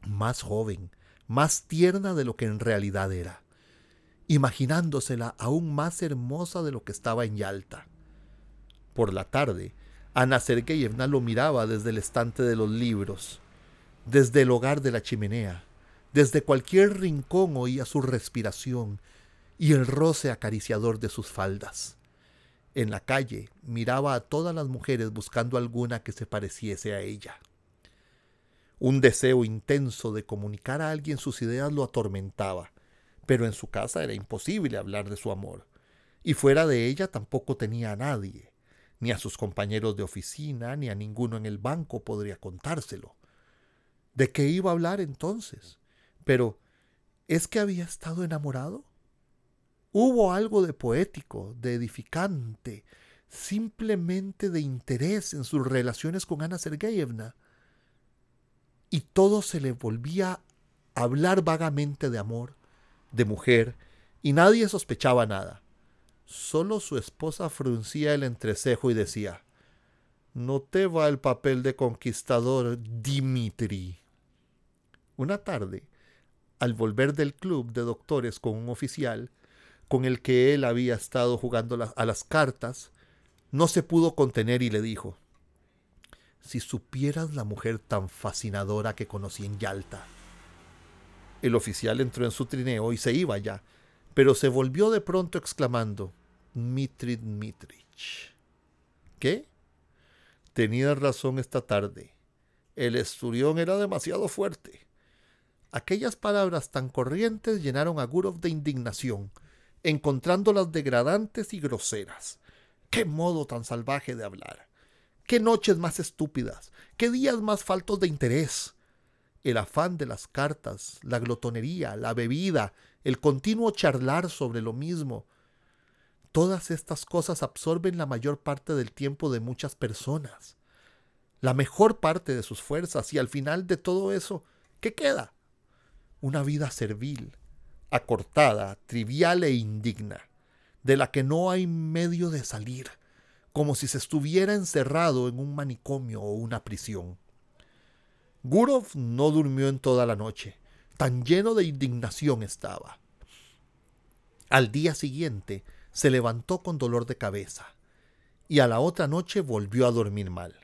más joven, más tierna de lo que en realidad era, imaginándosela aún más hermosa de lo que estaba en Yalta. Por la tarde, Ana Sergeyevna lo miraba desde el estante de los libros, desde el hogar de la chimenea, desde cualquier rincón oía su respiración y el roce acariciador de sus faldas. En la calle miraba a todas las mujeres buscando alguna que se pareciese a ella. Un deseo intenso de comunicar a alguien sus ideas lo atormentaba, pero en su casa era imposible hablar de su amor, y fuera de ella tampoco tenía a nadie, ni a sus compañeros de oficina, ni a ninguno en el banco podría contárselo. ¿De qué iba a hablar entonces? Pero, ¿es que había estado enamorado? Hubo algo de poético, de edificante, simplemente de interés en sus relaciones con Ana Sergeyevna y todo se le volvía a hablar vagamente de amor, de mujer, y nadie sospechaba nada. Solo su esposa fruncía el entrecejo y decía, No te va el papel de conquistador, Dimitri. Una tarde, al volver del club de doctores con un oficial, con el que él había estado jugando a las cartas, no se pudo contener y le dijo, si supieras la mujer tan fascinadora que conocí en Yalta. El oficial entró en su trineo y se iba ya, pero se volvió de pronto exclamando, Mitrid Mitrich. ¿Qué? Tenías razón esta tarde. El esturión era demasiado fuerte. Aquellas palabras tan corrientes llenaron a Gurov de indignación, encontrándolas degradantes y groseras. ¡Qué modo tan salvaje de hablar! ¡Qué noches más estúpidas! ¡Qué días más faltos de interés! El afán de las cartas, la glotonería, la bebida, el continuo charlar sobre lo mismo. Todas estas cosas absorben la mayor parte del tiempo de muchas personas, la mejor parte de sus fuerzas, y al final de todo eso, ¿qué queda? Una vida servil, acortada, trivial e indigna, de la que no hay medio de salir, como si se estuviera encerrado en un manicomio o una prisión. Gurov no durmió en toda la noche, tan lleno de indignación estaba. Al día siguiente se levantó con dolor de cabeza y a la otra noche volvió a dormir mal.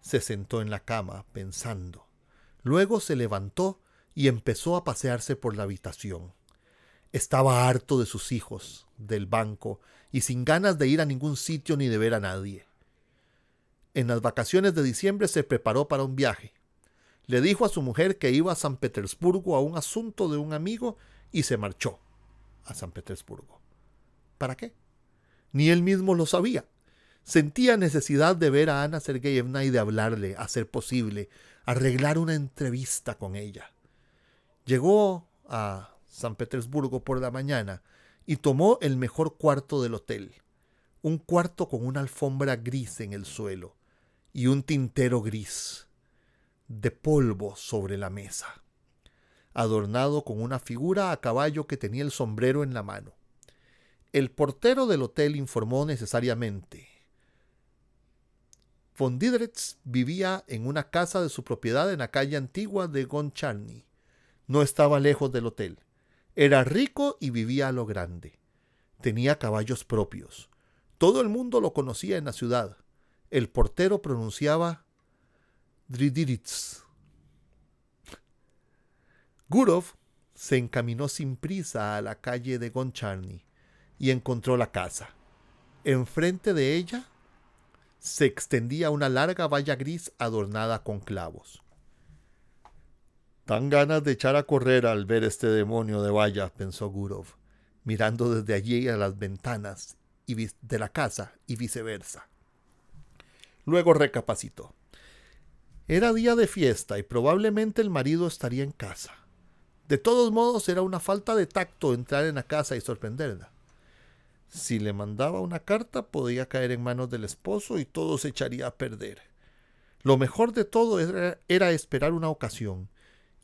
Se sentó en la cama pensando. Luego se levantó y empezó a pasearse por la habitación. Estaba harto de sus hijos, del banco, y sin ganas de ir a ningún sitio ni de ver a nadie. En las vacaciones de diciembre se preparó para un viaje. Le dijo a su mujer que iba a San Petersburgo a un asunto de un amigo y se marchó a San Petersburgo. ¿Para qué? Ni él mismo lo sabía. Sentía necesidad de ver a Ana Sergeyevna y de hablarle, a ser posible, arreglar una entrevista con ella. Llegó a San Petersburgo por la mañana y tomó el mejor cuarto del hotel, un cuarto con una alfombra gris en el suelo y un tintero gris de polvo sobre la mesa, adornado con una figura a caballo que tenía el sombrero en la mano. El portero del hotel informó necesariamente. Von Diedritz vivía en una casa de su propiedad en la calle antigua de Goncharny. No estaba lejos del hotel. Era rico y vivía a lo grande. Tenía caballos propios. Todo el mundo lo conocía en la ciudad. El portero pronunciaba Dridiritz. Gurov se encaminó sin prisa a la calle de Goncharny y encontró la casa. Enfrente de ella se extendía una larga valla gris adornada con clavos. Dan ganas de echar a correr al ver este demonio de valla, pensó Gurov, mirando desde allí a las ventanas y de la casa y viceversa. Luego recapacitó. Era día de fiesta y probablemente el marido estaría en casa. De todos modos era una falta de tacto entrar en la casa y sorprenderla. Si le mandaba una carta podía caer en manos del esposo y todo se echaría a perder. Lo mejor de todo era esperar una ocasión,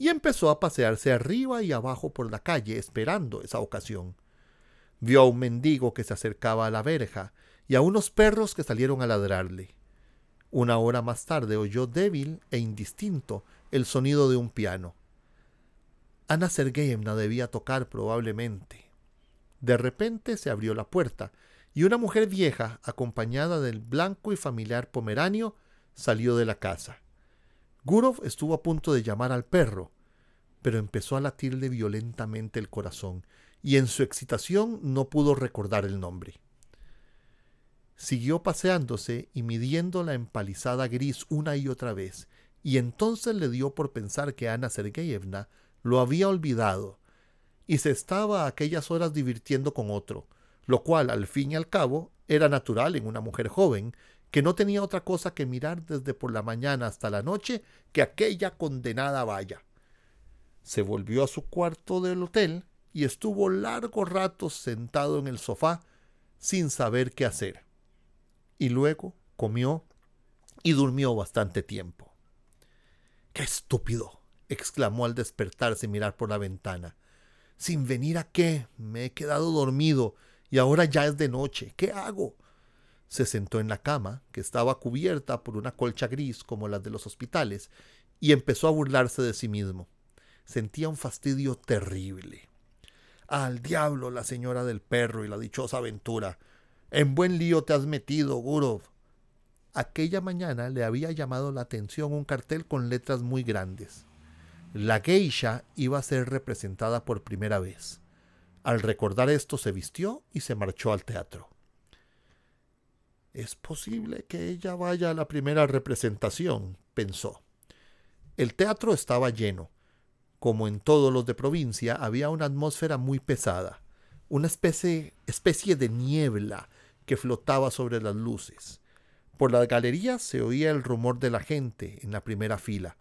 y empezó a pasearse arriba y abajo por la calle esperando esa ocasión. Vio a un mendigo que se acercaba a la verja y a unos perros que salieron a ladrarle. Una hora más tarde oyó débil e indistinto el sonido de un piano. Ana Sergeyevna debía tocar probablemente. De repente se abrió la puerta y una mujer vieja, acompañada del blanco y familiar pomeranio, salió de la casa. Gurov estuvo a punto de llamar al perro, pero empezó a latirle violentamente el corazón, y en su excitación no pudo recordar el nombre. Siguió paseándose y midiendo la empalizada gris una y otra vez, y entonces le dio por pensar que Ana Sergeyevna lo había olvidado, y se estaba a aquellas horas divirtiendo con otro, lo cual, al fin y al cabo, era natural en una mujer joven que no tenía otra cosa que mirar desde por la mañana hasta la noche que aquella condenada valla. Se volvió a su cuarto del hotel y estuvo largo rato sentado en el sofá sin saber qué hacer. Y luego comió y durmió bastante tiempo. ¡Qué estúpido! exclamó al despertarse y mirar por la ventana. Sin venir a qué, me he quedado dormido y ahora ya es de noche. ¿Qué hago? Se sentó en la cama, que estaba cubierta por una colcha gris como las de los hospitales, y empezó a burlarse de sí mismo. Sentía un fastidio terrible. Al diablo la señora del perro y la dichosa aventura. En buen lío te has metido, Gurov. Aquella mañana le había llamado la atención un cartel con letras muy grandes. La geisha iba a ser representada por primera vez. Al recordar esto se vistió y se marchó al teatro. Es posible que ella vaya a la primera representación, pensó. El teatro estaba lleno. Como en todos los de provincia, había una atmósfera muy pesada, una especie, especie de niebla que flotaba sobre las luces. Por las galerías se oía el rumor de la gente en la primera fila.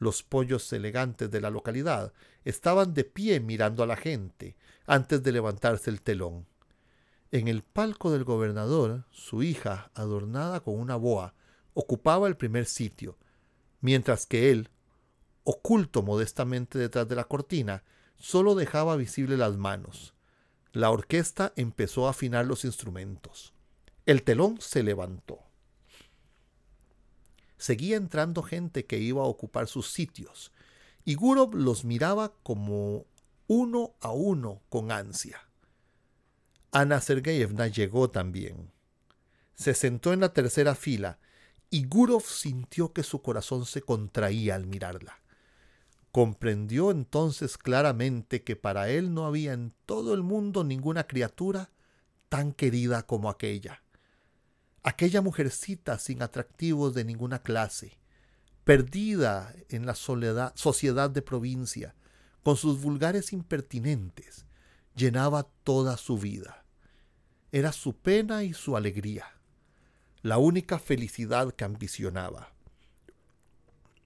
Los pollos elegantes de la localidad estaban de pie mirando a la gente antes de levantarse el telón. En el palco del gobernador, su hija, adornada con una boa, ocupaba el primer sitio, mientras que él, oculto modestamente detrás de la cortina, solo dejaba visible las manos. La orquesta empezó a afinar los instrumentos. El telón se levantó. Seguía entrando gente que iba a ocupar sus sitios, y Gurov los miraba como uno a uno con ansia. Ana Sergeyevna llegó también. Se sentó en la tercera fila y Gurov sintió que su corazón se contraía al mirarla. Comprendió entonces claramente que para él no había en todo el mundo ninguna criatura tan querida como aquella. Aquella mujercita sin atractivos de ninguna clase, perdida en la soledad, sociedad de provincia, con sus vulgares impertinentes, llenaba toda su vida. Era su pena y su alegría, la única felicidad que ambicionaba.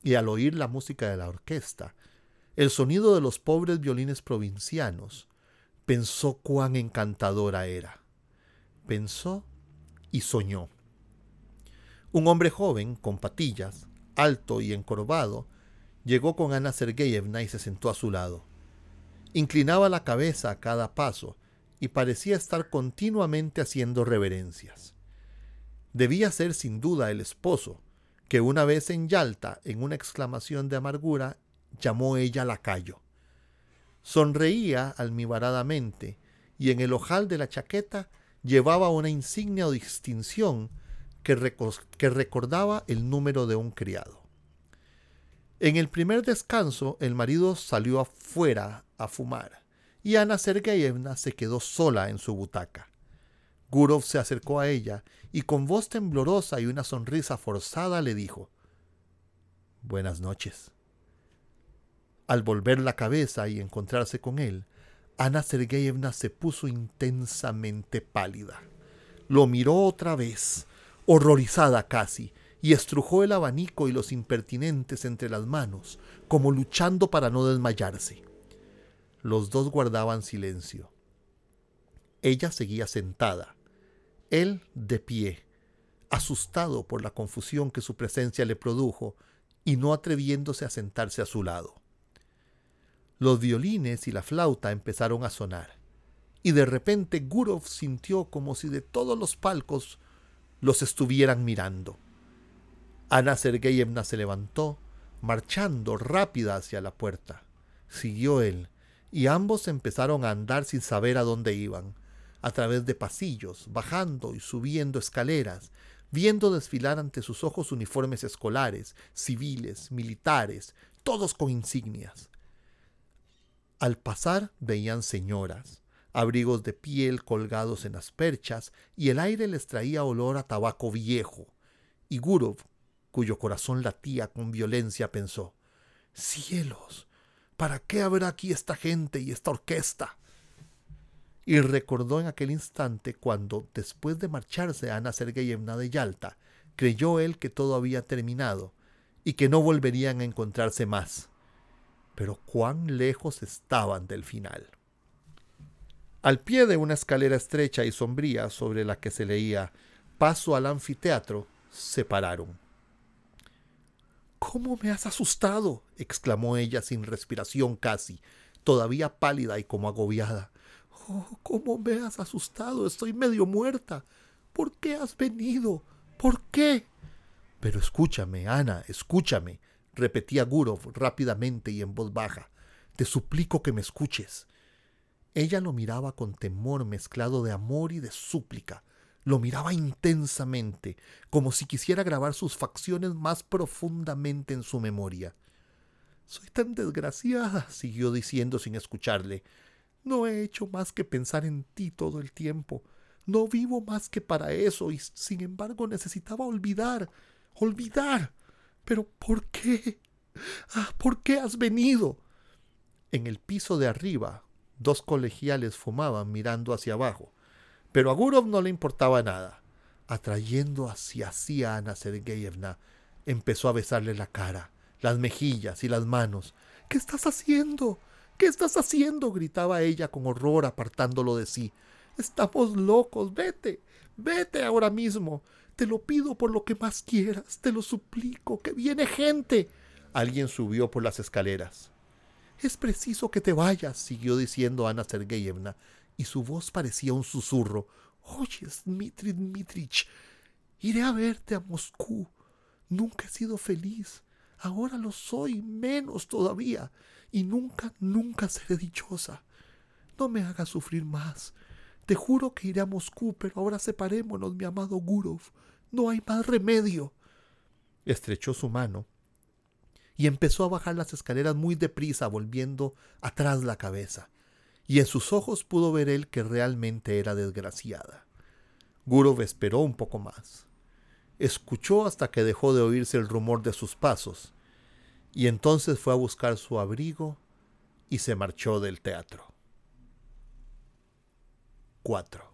Y al oír la música de la orquesta, el sonido de los pobres violines provincianos, pensó cuán encantadora era. Pensó y soñó. Un hombre joven, con patillas, alto y encorvado, llegó con Ana Sergeyevna y se sentó a su lado. Inclinaba la cabeza a cada paso y parecía estar continuamente haciendo reverencias. Debía ser sin duda el esposo, que una vez en Yalta, en una exclamación de amargura, llamó ella lacayo. Sonreía almibaradamente y en el ojal de la chaqueta llevaba una insignia o distinción que, recordaba el número de un criado. En el primer descanso, el marido salió afuera a fumar y Ana Sergeyevna se quedó sola en su butaca. Gurov se acercó a ella y con voz temblorosa y una sonrisa forzada le dijo: Buenas noches. Al volver la cabeza y encontrarse con él, Ana Sergeyevna se puso intensamente pálida. Lo miró otra vez, horrorizada casi, y estrujó el abanico y los impertinentes entre las manos, como luchando para no desmayarse. Los dos guardaban silencio. Ella seguía sentada, él de pie, asustado por la confusión que su presencia le produjo y no atreviéndose a sentarse a su lado. Los violines y la flauta empezaron a sonar, y de repente Gurov sintió como si de todos los palcos los estuvieran mirando. Ana Sergeyevna se levantó, marchando rápida hacia la puerta. Siguió él, y ambos empezaron a andar sin saber a dónde iban, a través de pasillos, bajando y subiendo escaleras, viendo desfilar ante sus ojos uniformes escolares, civiles, militares, todos con insignias. Al pasar veían señoras, abrigos de piel colgados en las perchas, y el aire les traía olor a tabaco viejo, y Gurov cuyo corazón latía con violencia, pensó, Cielos, ¿para qué habrá aquí esta gente y esta orquesta? Y recordó en aquel instante cuando, después de marcharse Ana Sergeyevna de Yalta, creyó él que todo había terminado y que no volverían a encontrarse más. Pero cuán lejos estaban del final. Al pie de una escalera estrecha y sombría sobre la que se leía Paso al anfiteatro, se pararon. ¿Cómo me has asustado? exclamó ella sin respiración casi, todavía pálida y como agobiada. Oh, ¿Cómo me has asustado? Estoy medio muerta. ¿Por qué has venido? ¿Por qué? Pero escúchame, Ana, escúchame, repetía Gurov rápidamente y en voz baja. Te suplico que me escuches. Ella lo miraba con temor mezclado de amor y de súplica. Lo miraba intensamente, como si quisiera grabar sus facciones más profundamente en su memoria. Soy tan desgraciada, siguió diciendo sin escucharle. No he hecho más que pensar en ti todo el tiempo. No vivo más que para eso y sin embargo necesitaba olvidar, olvidar. Pero ¿por qué? Ah, ¿por qué has venido? En el piso de arriba, dos colegiales fumaban mirando hacia abajo, pero a Gurov no le importaba nada. Atrayendo hacia sí a Ana Sergeyevna, empezó a besarle la cara, las mejillas y las manos. ¿Qué estás haciendo? ¿Qué estás haciendo? gritaba ella con horror apartándolo de sí. Estamos locos. Vete. Vete ahora mismo. Te lo pido por lo que más quieras. Te lo suplico. Que viene gente. Alguien subió por las escaleras. Es preciso que te vayas, siguió diciendo Ana Sergeyevna, y su voz parecía un susurro. Oye, Dmitri Dmitrich, iré a verte a Moscú. Nunca he sido feliz. Ahora lo soy, menos todavía, y nunca, nunca seré dichosa. No me hagas sufrir más. Te juro que iré a Moscú, pero ahora separémonos, mi amado Gurov. No hay más remedio. Estrechó su mano y empezó a bajar las escaleras muy deprisa, volviendo atrás la cabeza. Y en sus ojos pudo ver él que realmente era desgraciada. Gurov esperó un poco más. Escuchó hasta que dejó de oírse el rumor de sus pasos, y entonces fue a buscar su abrigo y se marchó del teatro. 4.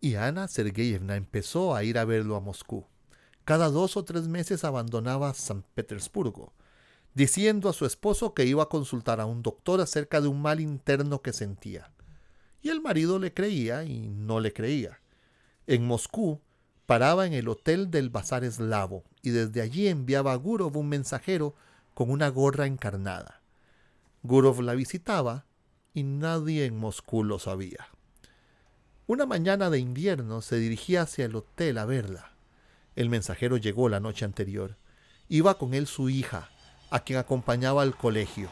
Y Ana Sergeyevna empezó a ir a verlo a Moscú. Cada dos o tres meses abandonaba San Petersburgo, diciendo a su esposo que iba a consultar a un doctor acerca de un mal interno que sentía. Y el marido le creía y no le creía. En Moscú paraba en el hotel del Bazar Eslavo y desde allí enviaba a Gurov un mensajero con una gorra encarnada. Gurov la visitaba y nadie en Moscú lo sabía. Una mañana de invierno se dirigía hacia el hotel a verla. El mensajero llegó la noche anterior. Iba con él su hija, a quien acompañaba al colegio.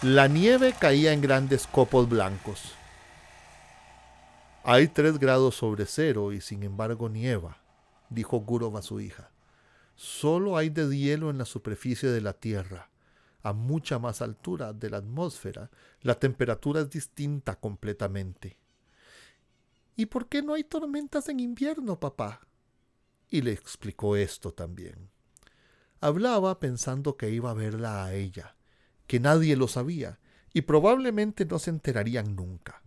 La nieve caía en grandes copos blancos. Hay tres grados sobre cero y sin embargo nieva, dijo Gurov a su hija. Solo hay de hielo en la superficie de la Tierra a mucha más altura de la atmósfera, la temperatura es distinta completamente. ¿Y por qué no hay tormentas en invierno, papá? Y le explicó esto también. Hablaba pensando que iba a verla a ella, que nadie lo sabía y probablemente no se enterarían nunca.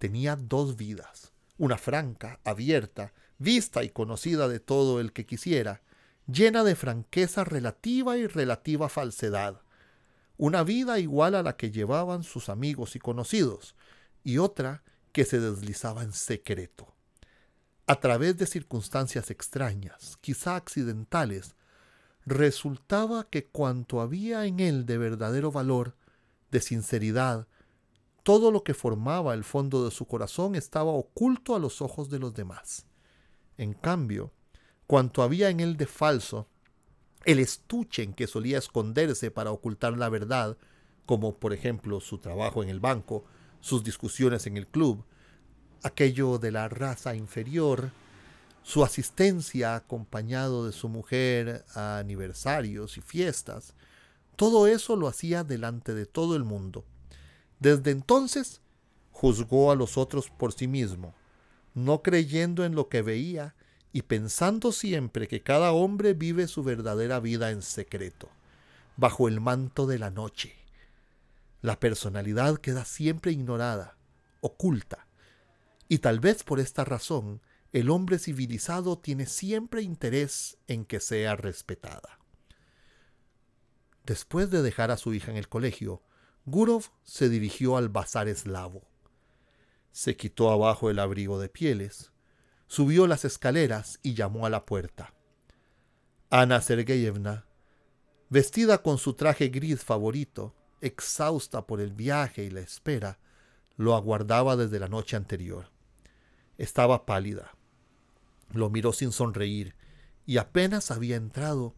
Tenía dos vidas, una franca, abierta, vista y conocida de todo el que quisiera, llena de franqueza relativa y relativa falsedad, una vida igual a la que llevaban sus amigos y conocidos, y otra que se deslizaba en secreto. A través de circunstancias extrañas, quizá accidentales, resultaba que cuanto había en él de verdadero valor, de sinceridad, todo lo que formaba el fondo de su corazón estaba oculto a los ojos de los demás. En cambio, cuanto había en él de falso, el estuche en que solía esconderse para ocultar la verdad, como por ejemplo su trabajo en el banco, sus discusiones en el club, aquello de la raza inferior, su asistencia acompañado de su mujer a aniversarios y fiestas, todo eso lo hacía delante de todo el mundo. Desde entonces juzgó a los otros por sí mismo, no creyendo en lo que veía, y pensando siempre que cada hombre vive su verdadera vida en secreto, bajo el manto de la noche. La personalidad queda siempre ignorada, oculta, y tal vez por esta razón el hombre civilizado tiene siempre interés en que sea respetada. Después de dejar a su hija en el colegio, Gurov se dirigió al bazar eslavo. Se quitó abajo el abrigo de pieles, subió las escaleras y llamó a la puerta. Ana Sergeyevna, vestida con su traje gris favorito, exhausta por el viaje y la espera, lo aguardaba desde la noche anterior. Estaba pálida. Lo miró sin sonreír y apenas había entrado,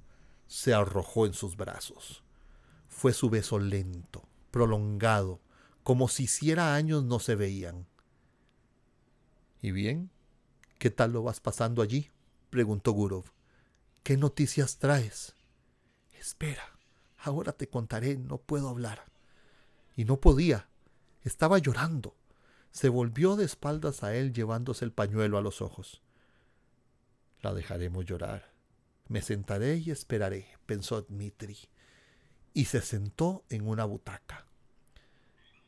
se arrojó en sus brazos. Fue su beso lento, prolongado, como si hiciera años no se veían. ¿Y bien? ¿Qué tal lo vas pasando allí? preguntó Gurov. ¿Qué noticias traes? Espera, ahora te contaré, no puedo hablar. Y no podía, estaba llorando. Se volvió de espaldas a él llevándose el pañuelo a los ojos. La dejaremos llorar. Me sentaré y esperaré, pensó Dmitri, y se sentó en una butaca.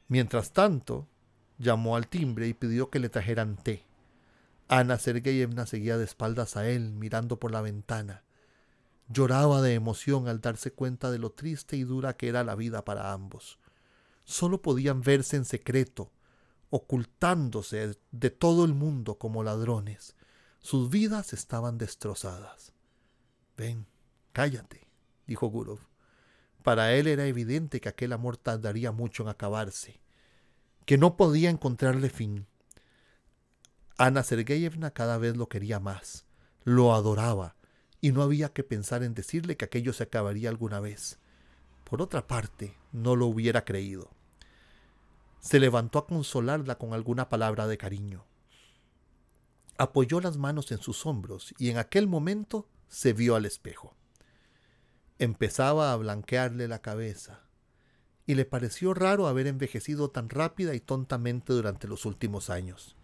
Mientras tanto, llamó al timbre y pidió que le trajeran té. Ana Sergeyevna seguía de espaldas a él, mirando por la ventana. Lloraba de emoción al darse cuenta de lo triste y dura que era la vida para ambos. Solo podían verse en secreto, ocultándose de todo el mundo como ladrones. Sus vidas estaban destrozadas. Ven, cállate, dijo Gurov. Para él era evidente que aquel amor tardaría mucho en acabarse, que no podía encontrarle fin. Ana Sergeyevna cada vez lo quería más, lo adoraba, y no había que pensar en decirle que aquello se acabaría alguna vez. Por otra parte, no lo hubiera creído. Se levantó a consolarla con alguna palabra de cariño apoyó las manos en sus hombros y en aquel momento se vio al espejo. Empezaba a blanquearle la cabeza y le pareció raro haber envejecido tan rápida y tontamente durante los últimos años.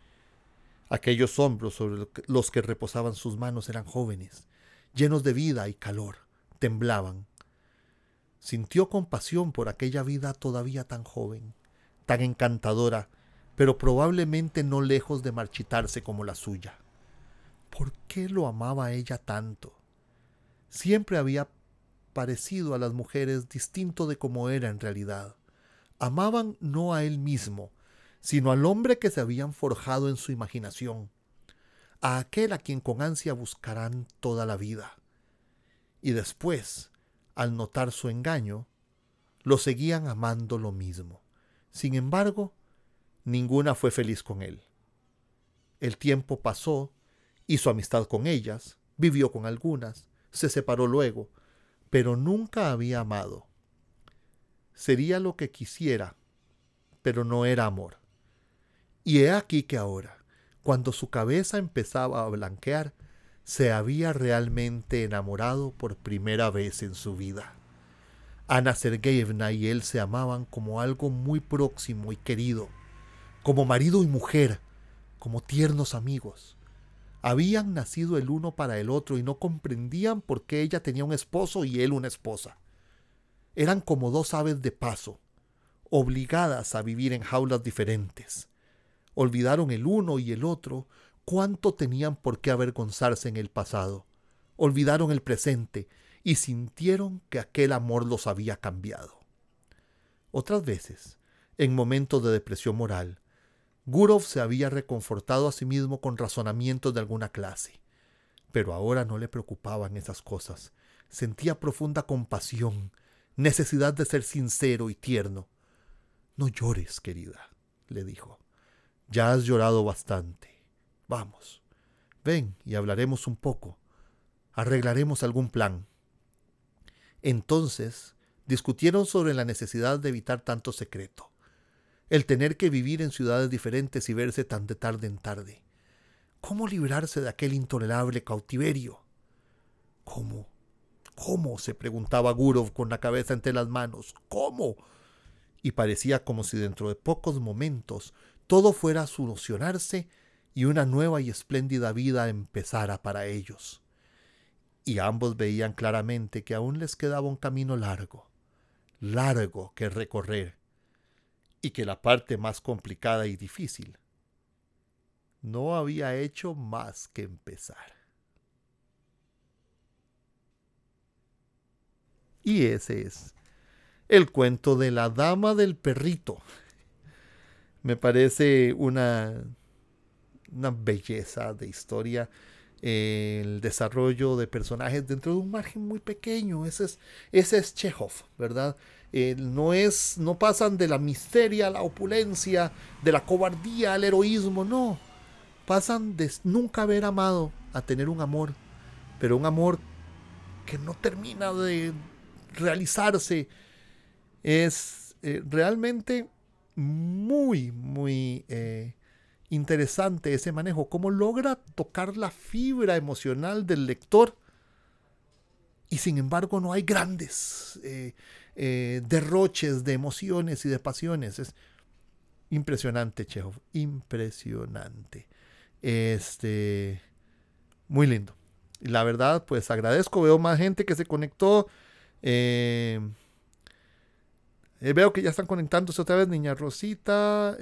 Aquellos hombros sobre los que reposaban sus manos eran jóvenes, llenos de vida y calor, temblaban. Sintió compasión por aquella vida todavía tan joven, tan encantadora, pero probablemente no lejos de marchitarse como la suya. ¿Por qué lo amaba ella tanto? Siempre había parecido a las mujeres distinto de como era en realidad. Amaban no a él mismo, sino al hombre que se habían forjado en su imaginación, a aquel a quien con ansia buscarán toda la vida. Y después, al notar su engaño, lo seguían amando lo mismo. Sin embargo, ninguna fue feliz con él. El tiempo pasó, hizo amistad con ellas, vivió con algunas, se separó luego, pero nunca había amado. Sería lo que quisiera, pero no era amor. Y he aquí que ahora, cuando su cabeza empezaba a blanquear, se había realmente enamorado por primera vez en su vida. Ana Sergeyevna y él se amaban como algo muy próximo y querido como marido y mujer, como tiernos amigos. Habían nacido el uno para el otro y no comprendían por qué ella tenía un esposo y él una esposa. Eran como dos aves de paso, obligadas a vivir en jaulas diferentes. Olvidaron el uno y el otro cuánto tenían por qué avergonzarse en el pasado. Olvidaron el presente y sintieron que aquel amor los había cambiado. Otras veces, en momentos de depresión moral, Gurov se había reconfortado a sí mismo con razonamientos de alguna clase. Pero ahora no le preocupaban esas cosas. Sentía profunda compasión, necesidad de ser sincero y tierno. No llores, querida, le dijo. Ya has llorado bastante. Vamos, ven y hablaremos un poco. Arreglaremos algún plan. Entonces discutieron sobre la necesidad de evitar tanto secreto el tener que vivir en ciudades diferentes y verse tan de tarde en tarde. ¿Cómo librarse de aquel intolerable cautiverio? ¿Cómo? ¿Cómo? se preguntaba Gurov con la cabeza entre las manos. ¿Cómo? Y parecía como si dentro de pocos momentos todo fuera a solucionarse y una nueva y espléndida vida empezara para ellos. Y ambos veían claramente que aún les quedaba un camino largo, largo que recorrer, y que la parte más complicada y difícil no había hecho más que empezar. Y ese es el cuento de la dama del perrito. Me parece una, una belleza de historia el desarrollo de personajes dentro de un margen muy pequeño. Ese es, ese es Chekhov, ¿verdad? Eh, no es, no pasan de la miseria a la opulencia, de la cobardía al heroísmo, no. Pasan de nunca haber amado a tener un amor, pero un amor que no termina de realizarse. Es eh, realmente muy, muy eh, interesante ese manejo, cómo logra tocar la fibra emocional del lector y sin embargo no hay grandes eh, derroches de emociones y de pasiones. Es impresionante, Chekhov, impresionante. Este, muy lindo. Y la verdad, pues agradezco, veo más gente que se conectó. Eh, veo que ya están conectándose otra vez, Niña Rosita.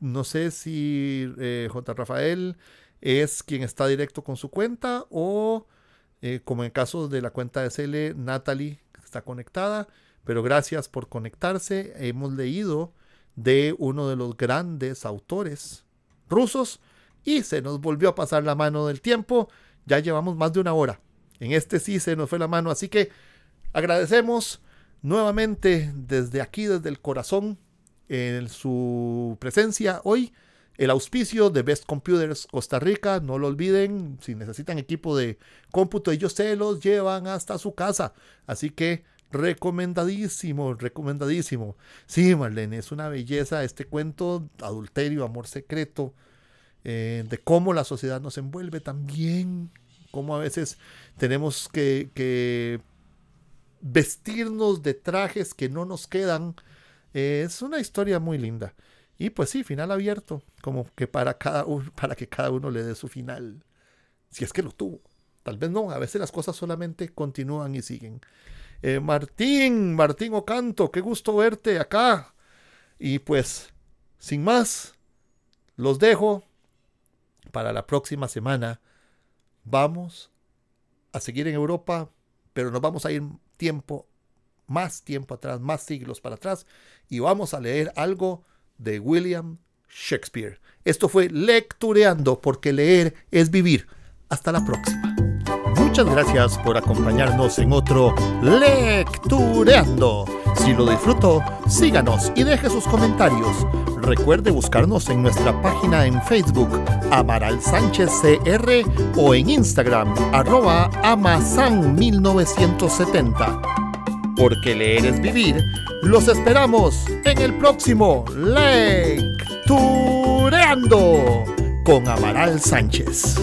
no sé si J. Rafael es quien está directo con su cuenta o eh, como en el caso de la cuenta de SL, Natalie está conectada, pero gracias por conectarse. Hemos leído de uno de los grandes autores rusos y se nos volvió a pasar la mano del tiempo. Ya llevamos más de una hora. En este sí se nos fue la mano, así que agradecemos nuevamente desde aquí, desde el corazón, en su presencia hoy el auspicio de Best Computers Costa Rica, no lo olviden, si necesitan equipo de cómputo, ellos se los llevan hasta su casa. Así que recomendadísimo, recomendadísimo. Sí, Marlene, es una belleza este cuento, adulterio, amor secreto, eh, de cómo la sociedad nos envuelve también, cómo a veces tenemos que, que vestirnos de trajes que no nos quedan. es una historia muy linda. Y pues sí, final abierto, como que para, cada uno, para que cada uno le dé su final, si es que lo tuvo. Tal vez no, a veces las cosas solamente continúan y siguen. Eh, Martín, Martín Ocanto, qué gusto verte acá. Y pues, sin más, los dejo para la próxima semana. Vamos a seguir en Europa, pero nos vamos a ir tiempo, más tiempo atrás, más siglos para atrás, y vamos a leer algo de William Shakespeare. Esto fue Lectureando, porque leer es vivir. Hasta la próxima. Muchas gracias por acompañarnos en otro Lectureando. Si lo disfrutó, síganos y deje sus comentarios. Recuerde buscarnos en nuestra página en Facebook, Amaral Sánchez CR, o en Instagram, arroba Amasan1970. Porque leer es vivir los esperamos en el próximo Lectureando con Amaral Sánchez.